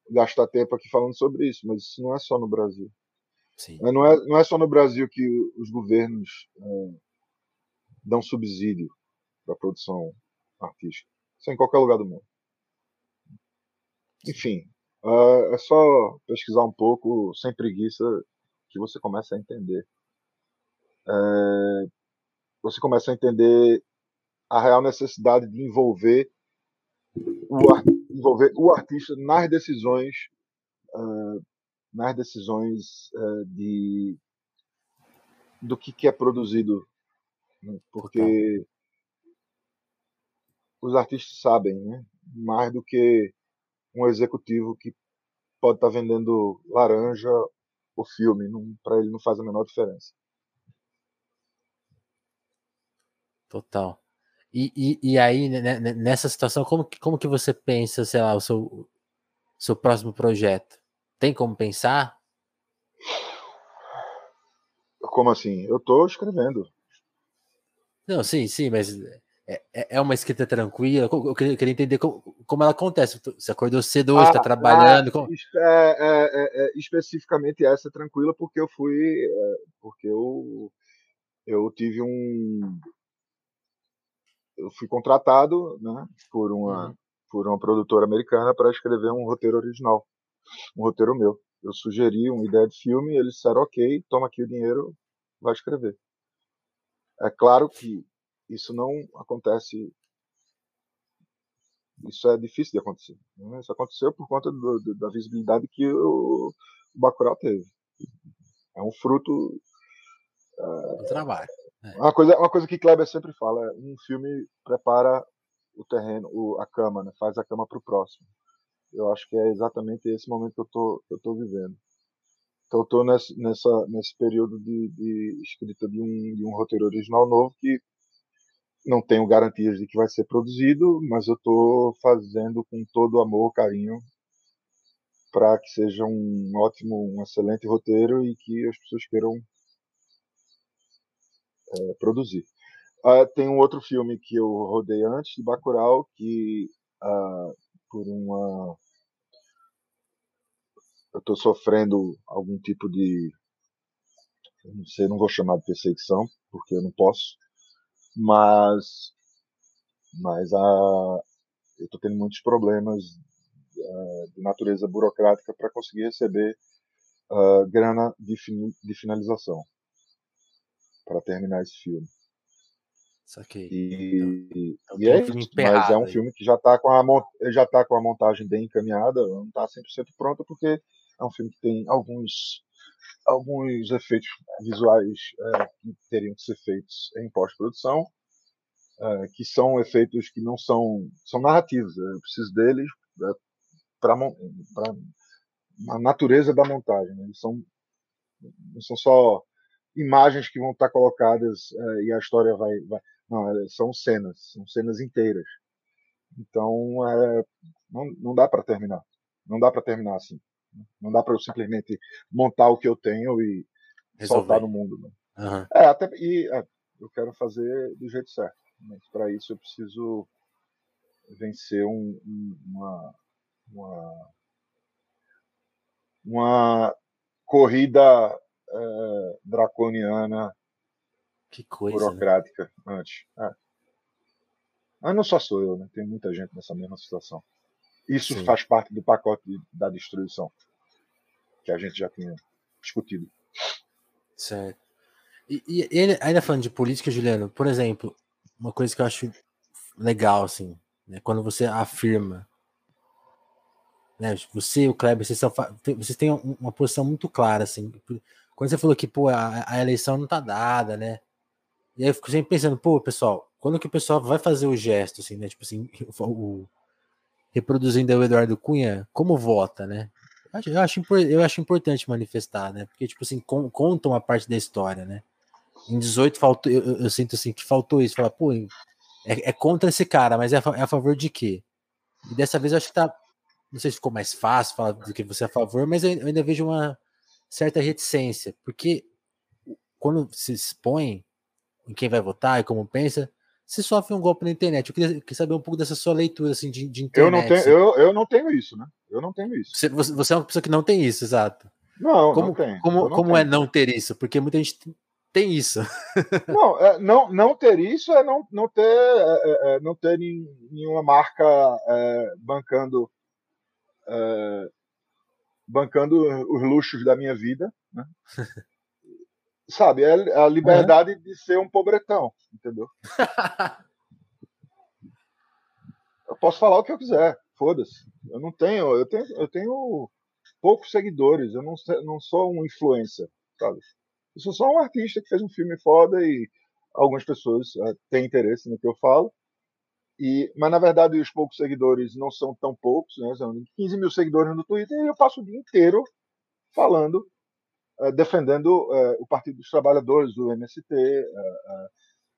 gastar tempo aqui falando sobre isso, mas isso não é só no Brasil. Sim. Não, é, não é só no Brasil que os governos é, dão subsídio para a produção artística. Isso é em qualquer lugar do mundo. Enfim, Uh, é só pesquisar um pouco, sem preguiça, que você começa a entender. É, você começa a entender a real necessidade de envolver o, envolver o artista nas decisões, uh, nas decisões uh, de do que, que é produzido, né? porque os artistas sabem, né? mais do que um executivo que pode estar tá vendendo laranja o filme, para ele não faz a menor diferença. Total. E, e, e aí, né, né, nessa situação, como que, como que você pensa, sei lá, o seu, seu próximo projeto? Tem como pensar? Como assim? Eu tô escrevendo. Não, sim, sim, mas é, é, é uma escrita tranquila? Eu queria, eu queria entender como, como, ela acontece. Você acordou cedo hoje, está ah, trabalhando? Ah, como... é, é, é, especificamente essa tranquila porque eu fui. porque eu, eu tive um. Eu fui contratado né, por, uma, uhum. por uma produtora americana para escrever um roteiro original. Um roteiro meu. Eu sugeri uma ideia de filme, eles disseram ok, toma aqui o dinheiro, vai escrever. É claro que isso não acontece. Isso é difícil de acontecer. Né? Isso aconteceu por conta do, do, da visibilidade que o, o Bacurau teve. É um fruto. É, trabalho. É. Uma, coisa, uma coisa que Kleber sempre fala: é, um filme prepara o terreno, o, a cama, né? faz a cama para o próximo. Eu acho que é exatamente esse momento que eu tô, que eu tô vivendo. Então, eu estou nesse, nessa, nesse período de, de escrita de um, de um roteiro original novo que não tenho garantias de que vai ser produzido, mas eu estou fazendo com todo amor, carinho, para que seja um ótimo, um excelente roteiro e que as pessoas queiram é, produzir. Uh, tem um outro filme que eu rodei antes de Bacurau, que uh, por uma eu estou sofrendo algum tipo de, não sei, não vou chamar de perseguição, porque eu não posso, mas, mas a, eu estou tendo muitos problemas uh, de natureza burocrática para conseguir receber uh, grana de, de finalização para terminar esse filme. Saquei. E, então, e é isso, mas é um aí. filme que já está com, a, já tá com a montagem bem encaminhada, não está 100% pronta, porque é um filme que tem alguns, alguns efeitos visuais é, que teriam que ser feitos em pós-produção, é, que são efeitos que não são, são narrativos. Eu preciso deles é, para a natureza da montagem. Né? Eles são, não são só imagens que vão estar colocadas é, e a história vai, vai não, é, são cenas, são cenas inteiras. Então, é, não, não dá para terminar. Não dá para terminar assim. Não dá para eu simplesmente montar o que eu tenho e Resolver. soltar no mundo. Né? Uhum. É, até, e é, eu quero fazer do jeito certo. Mas para isso eu preciso vencer um, uma, uma, uma corrida é, draconiana que coisa, né? burocrática né? antes. É. Mas não só sou eu, né? Tem muita gente nessa mesma situação. Isso Sim. faz parte do pacote da destruição que a gente já tinha discutido. Certo. E, e ainda falando de política, Juliano, por exemplo, uma coisa que eu acho legal, assim, né, quando você afirma, né, você e o Kleber, vocês, são, vocês têm uma posição muito clara, assim, quando você falou que, pô, a, a eleição não tá dada, né, e aí eu fico sempre pensando, pô, pessoal, quando que o pessoal vai fazer o gesto, assim, né? Tipo assim, o, reproduzindo o Eduardo Cunha, como vota, né? Eu acho, eu acho importante manifestar, né? Porque, tipo assim, contam a parte da história, né? Em 18 faltou, eu, eu sinto assim que faltou isso. Falar, pô, é, é, contra esse cara, mas é a, é a, favor de quê? E dessa vez eu acho que tá. Não sei se ficou mais fácil falar do que você é a favor, mas eu ainda vejo uma certa reticência, porque quando se expõe em quem vai votar e como pensa, se sofre um golpe na internet. Eu queria, saber um pouco dessa sua leitura assim, de, de internet. Eu não, tenho, eu, eu não tenho isso, né? Eu não tenho isso. Você, você é uma pessoa que não tem isso, exato. Não, como, não tem. Como, não como é não ter isso? Porque muita gente tem isso. não, é, não, não ter isso é não, não ter, é, é, é não ter nenhuma marca é, bancando bancando os luxos da minha vida, né? sabe, é a liberdade uhum. de ser um pobretão, entendeu? eu posso falar o que eu quiser, foda-se. Eu não tenho, eu tenho, eu tenho poucos seguidores, eu não, não sou um influencer, sabe? Eu sou só um artista que fez um filme foda e algumas pessoas uh, têm interesse no que eu falo. E, mas na verdade os poucos seguidores não são tão poucos, né? São 15 mil seguidores no Twitter e eu passo o dia inteiro falando defendendo uh, o Partido dos Trabalhadores, o MST, uh,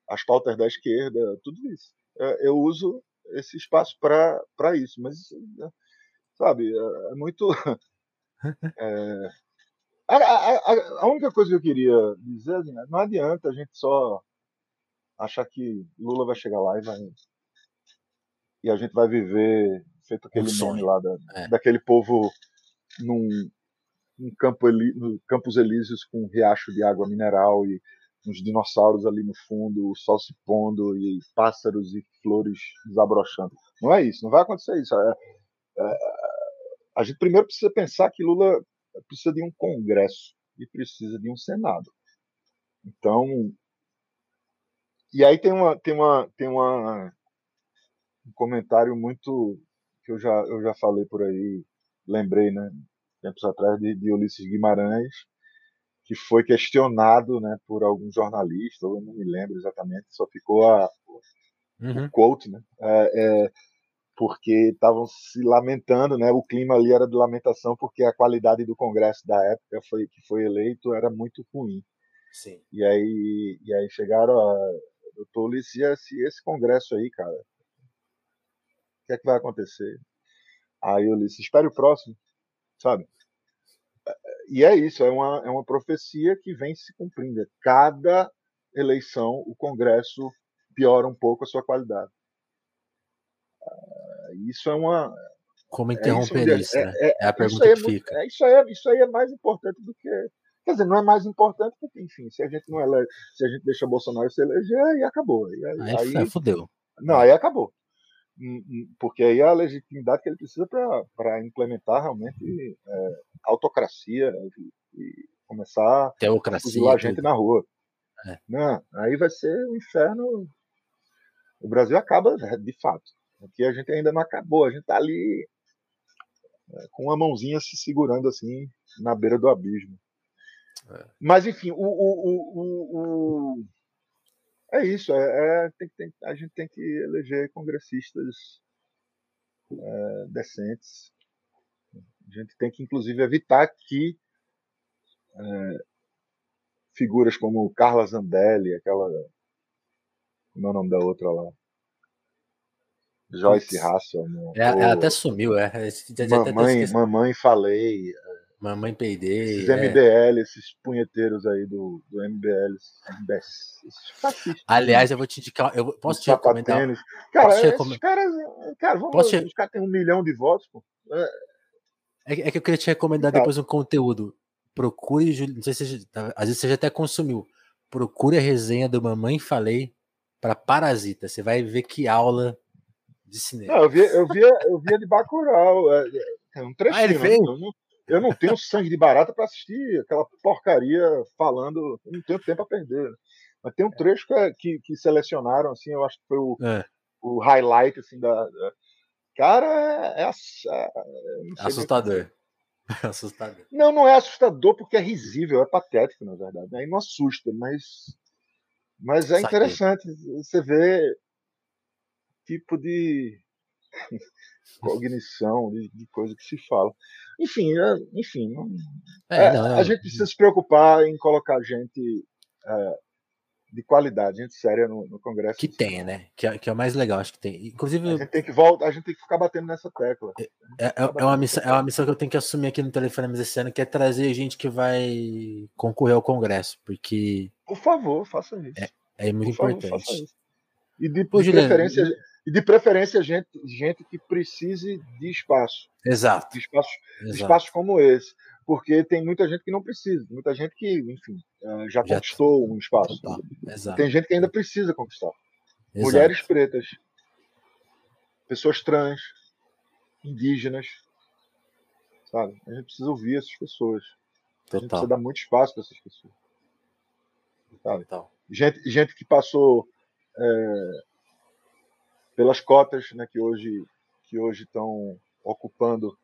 as pautas da esquerda, tudo isso. Eu uso esse espaço para isso, mas, sabe, é, é muito. É, a, a, a, única coisa que eu queria dizer, assim, não adianta a gente só achar que Lula vai chegar lá e vai. E a gente vai viver feito aquele um nome lá da, é. daquele povo num, num campo no Campos Elíseos com um riacho de água mineral e uns dinossauros ali no fundo, o sol se pondo e pássaros e flores desabrochando. Não é isso, não vai acontecer isso. É, é, a gente primeiro precisa pensar que Lula precisa de um Congresso e precisa de um Senado. Então, e aí tem uma tem uma tem uma um comentário muito que eu já eu já falei por aí, lembrei, né, tempos atrás de, de Ulisses Guimarães, que foi questionado, né, por algum jornalista, eu não me lembro exatamente, só ficou a uhum. o quote, né, é, é, porque estavam se lamentando, né? O clima ali era de lamentação porque a qualidade do Congresso da época foi que foi eleito era muito ruim. Sim. E aí, e aí chegaram a doutor Ulisses, esse, esse Congresso aí, cara, o que é que vai acontecer? Aí eu disse, espere o próximo, sabe? E é isso, é uma, é uma profecia que vem se cumprindo. Cada eleição, o Congresso piora um pouco a sua qualidade. Isso é uma. Como interromper é isso, isso né? É, é, a pergunta que é fica. É, isso, aí é, isso aí é mais importante do que. Quer dizer, não é mais importante porque, enfim, se a gente não elege, se a gente deixa Bolsonaro se eleger, aí acabou. Aí, aí, aí fudeu. Não, aí acabou. Porque aí é a legitimidade que ele precisa para implementar realmente é, autocracia e, e começar Teocracia, a gente na rua. É. Não, aí vai ser um inferno. O Brasil acaba de fato. Aqui a gente ainda não acabou, a gente tá ali é, com uma mãozinha se segurando assim na beira do abismo. É. Mas enfim, o, o, o, o, é isso. É, é tem, tem, a gente tem que eleger congressistas é, decentes. A gente tem que, inclusive, evitar que é, figuras como Carla Zambelli, aquela. Como é o nome da outra lá? Joyce Russell. É, ela até sumiu, é. Mamãe, mamãe falei. Mamãe peidei. Esses é. MBL, esses punheteiros aí do, do MBL, esses Aliás, eu vou te indicar. Eu posso te recomendar? Cara, posso esses caras. Cara, vamos te... os caras têm um milhão de votos, pô. É, é, é que eu queria te recomendar depois um conteúdo. Procure, não sei se às vezes você já até consumiu. Procure a resenha do Mamãe Falei para Parasita. Você vai ver que aula de cinema. Não, eu via, eu via, eu via de Bacurau. É, é um trechinho. Ah, ele né? veio? Eu, não, eu não tenho sangue de barata para assistir aquela porcaria falando. Eu não tenho tempo a perder. Mas tem um trecho que, é, que, que selecionaram, assim, eu acho que foi o, é. o highlight assim, da, da... Cara, é, é, é assustador. assustador. Não, não é assustador porque é risível, é patético, na verdade. Aí não assusta, mas, mas é interessante. Você vê tipo de cognição, de, de, coisa que se fala. Enfim, é, enfim, é, é, não, a gente precisa se preocupar em colocar gente é, de qualidade, gente séria no, no Congresso. Que tem, né? Que é, que é o mais legal, acho que tem. Inclusive. A gente tem que voltar, a gente tem que ficar batendo nessa tecla. É, é, é uma, missão, é uma missão que eu tenho que assumir aqui no telefone esse ano, que é trazer gente que vai concorrer ao Congresso, porque. Por favor, faça isso. É, é muito Por importante. Favor, e de, de preferência, e de preferência gente, gente que precise de espaço. Exato. De espaços, Exato. espaços como esse. Porque tem muita gente que não precisa, muita gente que, enfim, eh, já, já conquistou um espaço. Exato. Tem gente que ainda precisa conquistar. Exato. Mulheres pretas, pessoas trans, indígenas, sabe? A gente precisa ouvir essas pessoas. Total. A gente precisa dar muito espaço para essas pessoas. Sabe? Total. Gente, gente que passou é, pelas cotas né, que hoje que hoje estão ocupando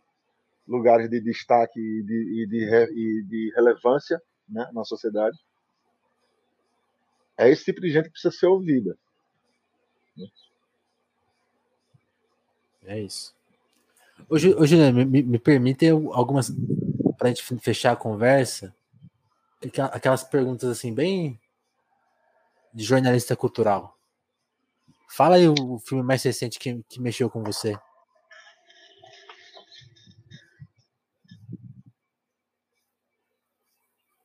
lugares de destaque e de, e de, e de relevância né, na sociedade. É esse tipo de gente que precisa ser ouvida. É isso. Hoje, hoje me, me permitem algumas para a gente fechar a conversa, aquelas perguntas assim bem de jornalista cultural. Fala aí o filme mais recente que, que mexeu com você.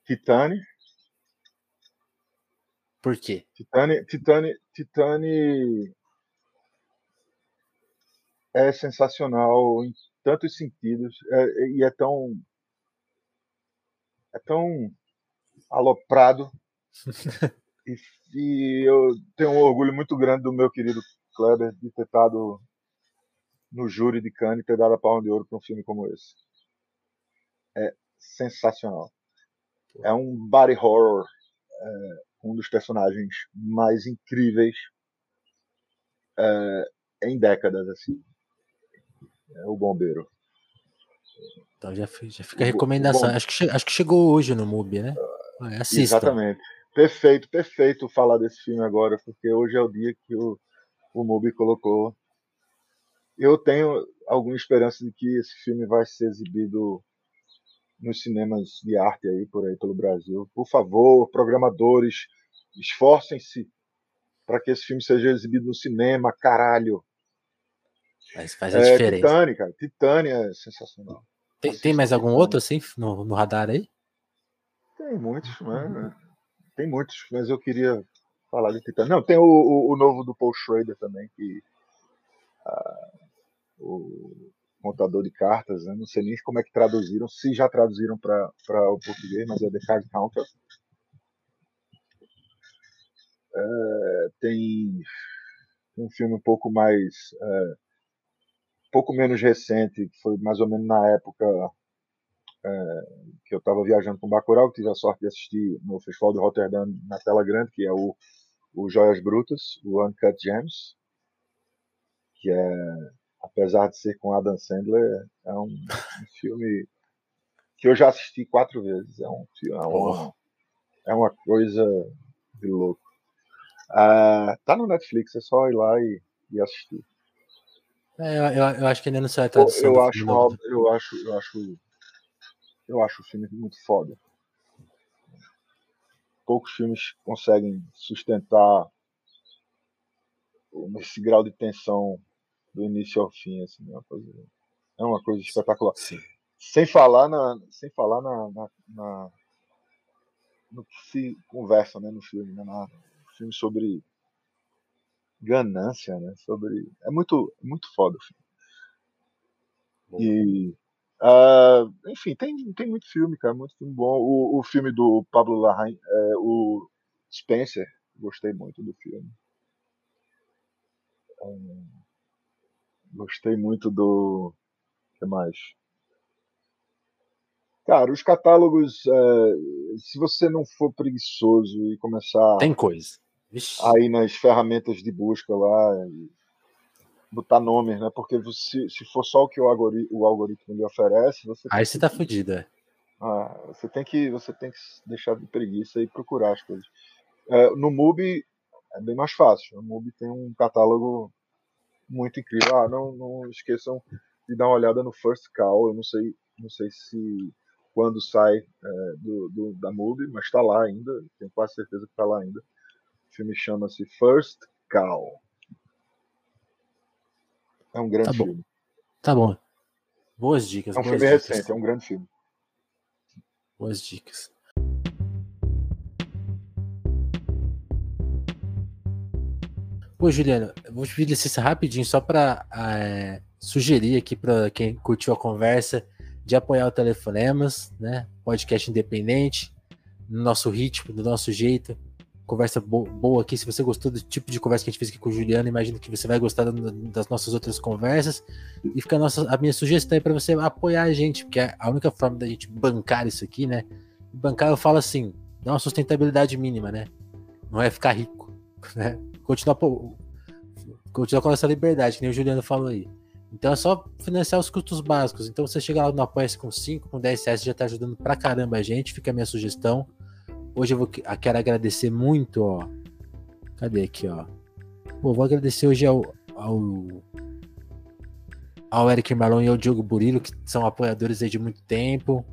Titane. Por quê? Titane, Titane, Titane é sensacional em tantos sentidos é, e é tão é tão aloprado e, e, eu tenho um orgulho muito grande do meu querido Kleber de ter estado no júri de Cannes e ter dado a palma de ouro para um filme como esse. É sensacional. É um body horror, é, um dos personagens mais incríveis é, em décadas assim. É o bombeiro. Então já, já fica a recomendação. Acho que, acho que chegou hoje no MUBI, né? Assista. Exatamente. Perfeito, perfeito falar desse filme agora, porque hoje é o dia que o, o MUBI colocou. Eu tenho alguma esperança de que esse filme vai ser exibido nos cinemas de arte aí por aí pelo Brasil. Por favor, programadores, esforcem-se para que esse filme seja exibido no cinema, caralho. Mas faz a é, diferença. Titânia, cara. Titânia é sensacional. Tem, tem mais algum outro assim no, no radar aí? Tem muitos, né? Tem muitos, mas eu queria falar de Titânia. Não, tem o, o, o novo do Paul Schrader também, que. Uh, o contador de cartas, né? não sei nem como é que traduziram, se já traduziram para o português, mas é The Card Counter. É, tem um filme um pouco mais é, pouco menos recente, que foi mais ou menos na época é, que eu estava viajando com o Bacurau, que tive a sorte de assistir no Festival de Rotterdam na tela grande, que é o, o Joias Brutas, o Uncut Gems, que é, apesar de ser com Adam Sandler, é um, um filme que eu já assisti quatro vezes. É um é uma, é uma coisa de louco. Uh, tá no Netflix, é só ir lá e, e assistir. É, eu, eu, acho que ainda não sai a tradução. Eu, acho, eu acho, eu acho, eu acho o filme muito foda. Poucos filmes conseguem sustentar esse grau de tensão do início ao fim, assim, é uma coisa, é uma coisa espetacular. Sim. Sem falar na, sem falar na, na, na no que se conversa, né, no filme, né, na, no filme sobre ganância, né? Sobre é muito muito foda o filme. E uh, enfim, tem, tem muito filme, cara, muito filme bom. O, o filme do Pablo Larraín, é, o Spencer, gostei muito do filme. Um, gostei muito do que mais? Cara, os catálogos, é, se você não for preguiçoso e começar. Tem coisa aí nas ferramentas de busca lá, botar nomes, né? Porque você, se for só o que o algoritmo, o algoritmo lhe oferece, você aí você tá fudido, é. Ah, você tem que você tem que deixar de preguiça e procurar as coisas. É, no MUBI é bem mais fácil. No MUBI tem um catálogo muito incrível. Ah, não, não esqueçam de dar uma olhada no First Call. Eu não sei, não sei se quando sai é, do, do, da MUBI, mas está lá ainda. Tenho quase certeza que está lá ainda. O filme chama-se First Cow. É um grande tá filme. Tá bom. Boas dicas. É um filme dicas. recente, é um grande filme. Boas dicas. Pô, Juliano, eu vou te pedir licença rapidinho só para é, sugerir aqui para quem curtiu a conversa de apoiar o Telefonemas, né? Podcast independente, no nosso ritmo, do nosso jeito conversa bo boa aqui. Se você gostou do tipo de conversa que a gente fez aqui com o Juliano, imagino que você vai gostar das nossas outras conversas. E fica a, nossa, a minha sugestão aí para você apoiar a gente, porque é a única forma da gente bancar isso aqui, né? Bancar, eu falo assim, dá uma sustentabilidade mínima, né? Não é ficar rico, né? Continuar, continuar com essa liberdade, que nem o Juliano falou aí. Então é só financiar os custos básicos. Então você chega lá no Apoia-se com 5, com 10 reais, já tá ajudando pra caramba a gente. Fica a minha sugestão. Hoje eu vou, quero agradecer muito, ó. Cadê aqui, ó? Pô, vou agradecer hoje ao, ao, ao Eric Marlon e ao Diogo Burilo, que são apoiadores aí de muito tempo.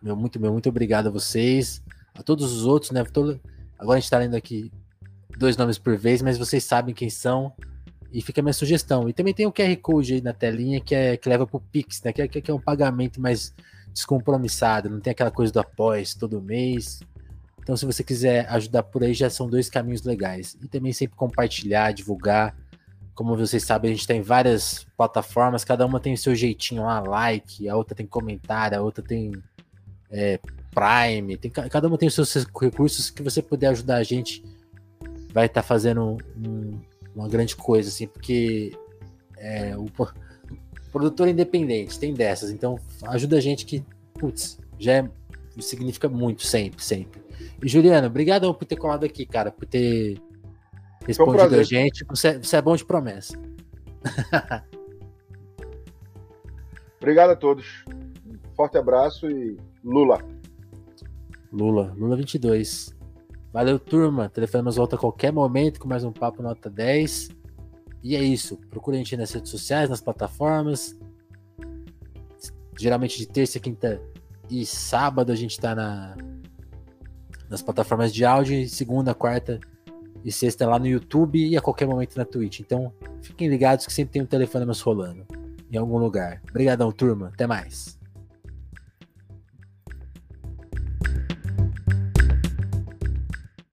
Meu muito, meu muito obrigado a vocês. A todos os outros, né? Todo, agora a gente tá lendo aqui dois nomes por vez, mas vocês sabem quem são. E fica a minha sugestão. E também tem o QR Code aí na telinha que, é, que leva pro Pix, né? Que é, que é um pagamento mais descompromissado, não tem aquela coisa do após todo mês. Então, se você quiser ajudar por aí, já são dois caminhos legais. E também sempre compartilhar, divulgar. Como vocês sabem, a gente tem várias plataformas, cada uma tem o seu jeitinho lá, like, a outra tem comentário, a outra tem é, Prime, tem, cada uma tem os seus recursos que você puder ajudar a gente, vai estar tá fazendo um, uma grande coisa, assim, porque é, o, o produtor independente tem dessas, então ajuda a gente que, putz, já é, significa muito, sempre, sempre. E Juliano, obrigado por ter colado aqui, cara, por ter respondido um a gente. Você, você é bom de promessa. obrigado a todos. Um forte abraço e Lula. Lula, Lula 22. Valeu, turma. Telefonemos volta a qualquer momento com mais um Papo Nota 10. E é isso. Procure a gente nas redes sociais, nas plataformas. Geralmente de terça, quinta e sábado a gente está na, nas plataformas de áudio, segunda, quarta e sexta lá no YouTube e a qualquer momento na Twitch. Então, fiquem ligados que sempre tem um telefone mais rolando em algum lugar. Obrigadão, turma. Até mais.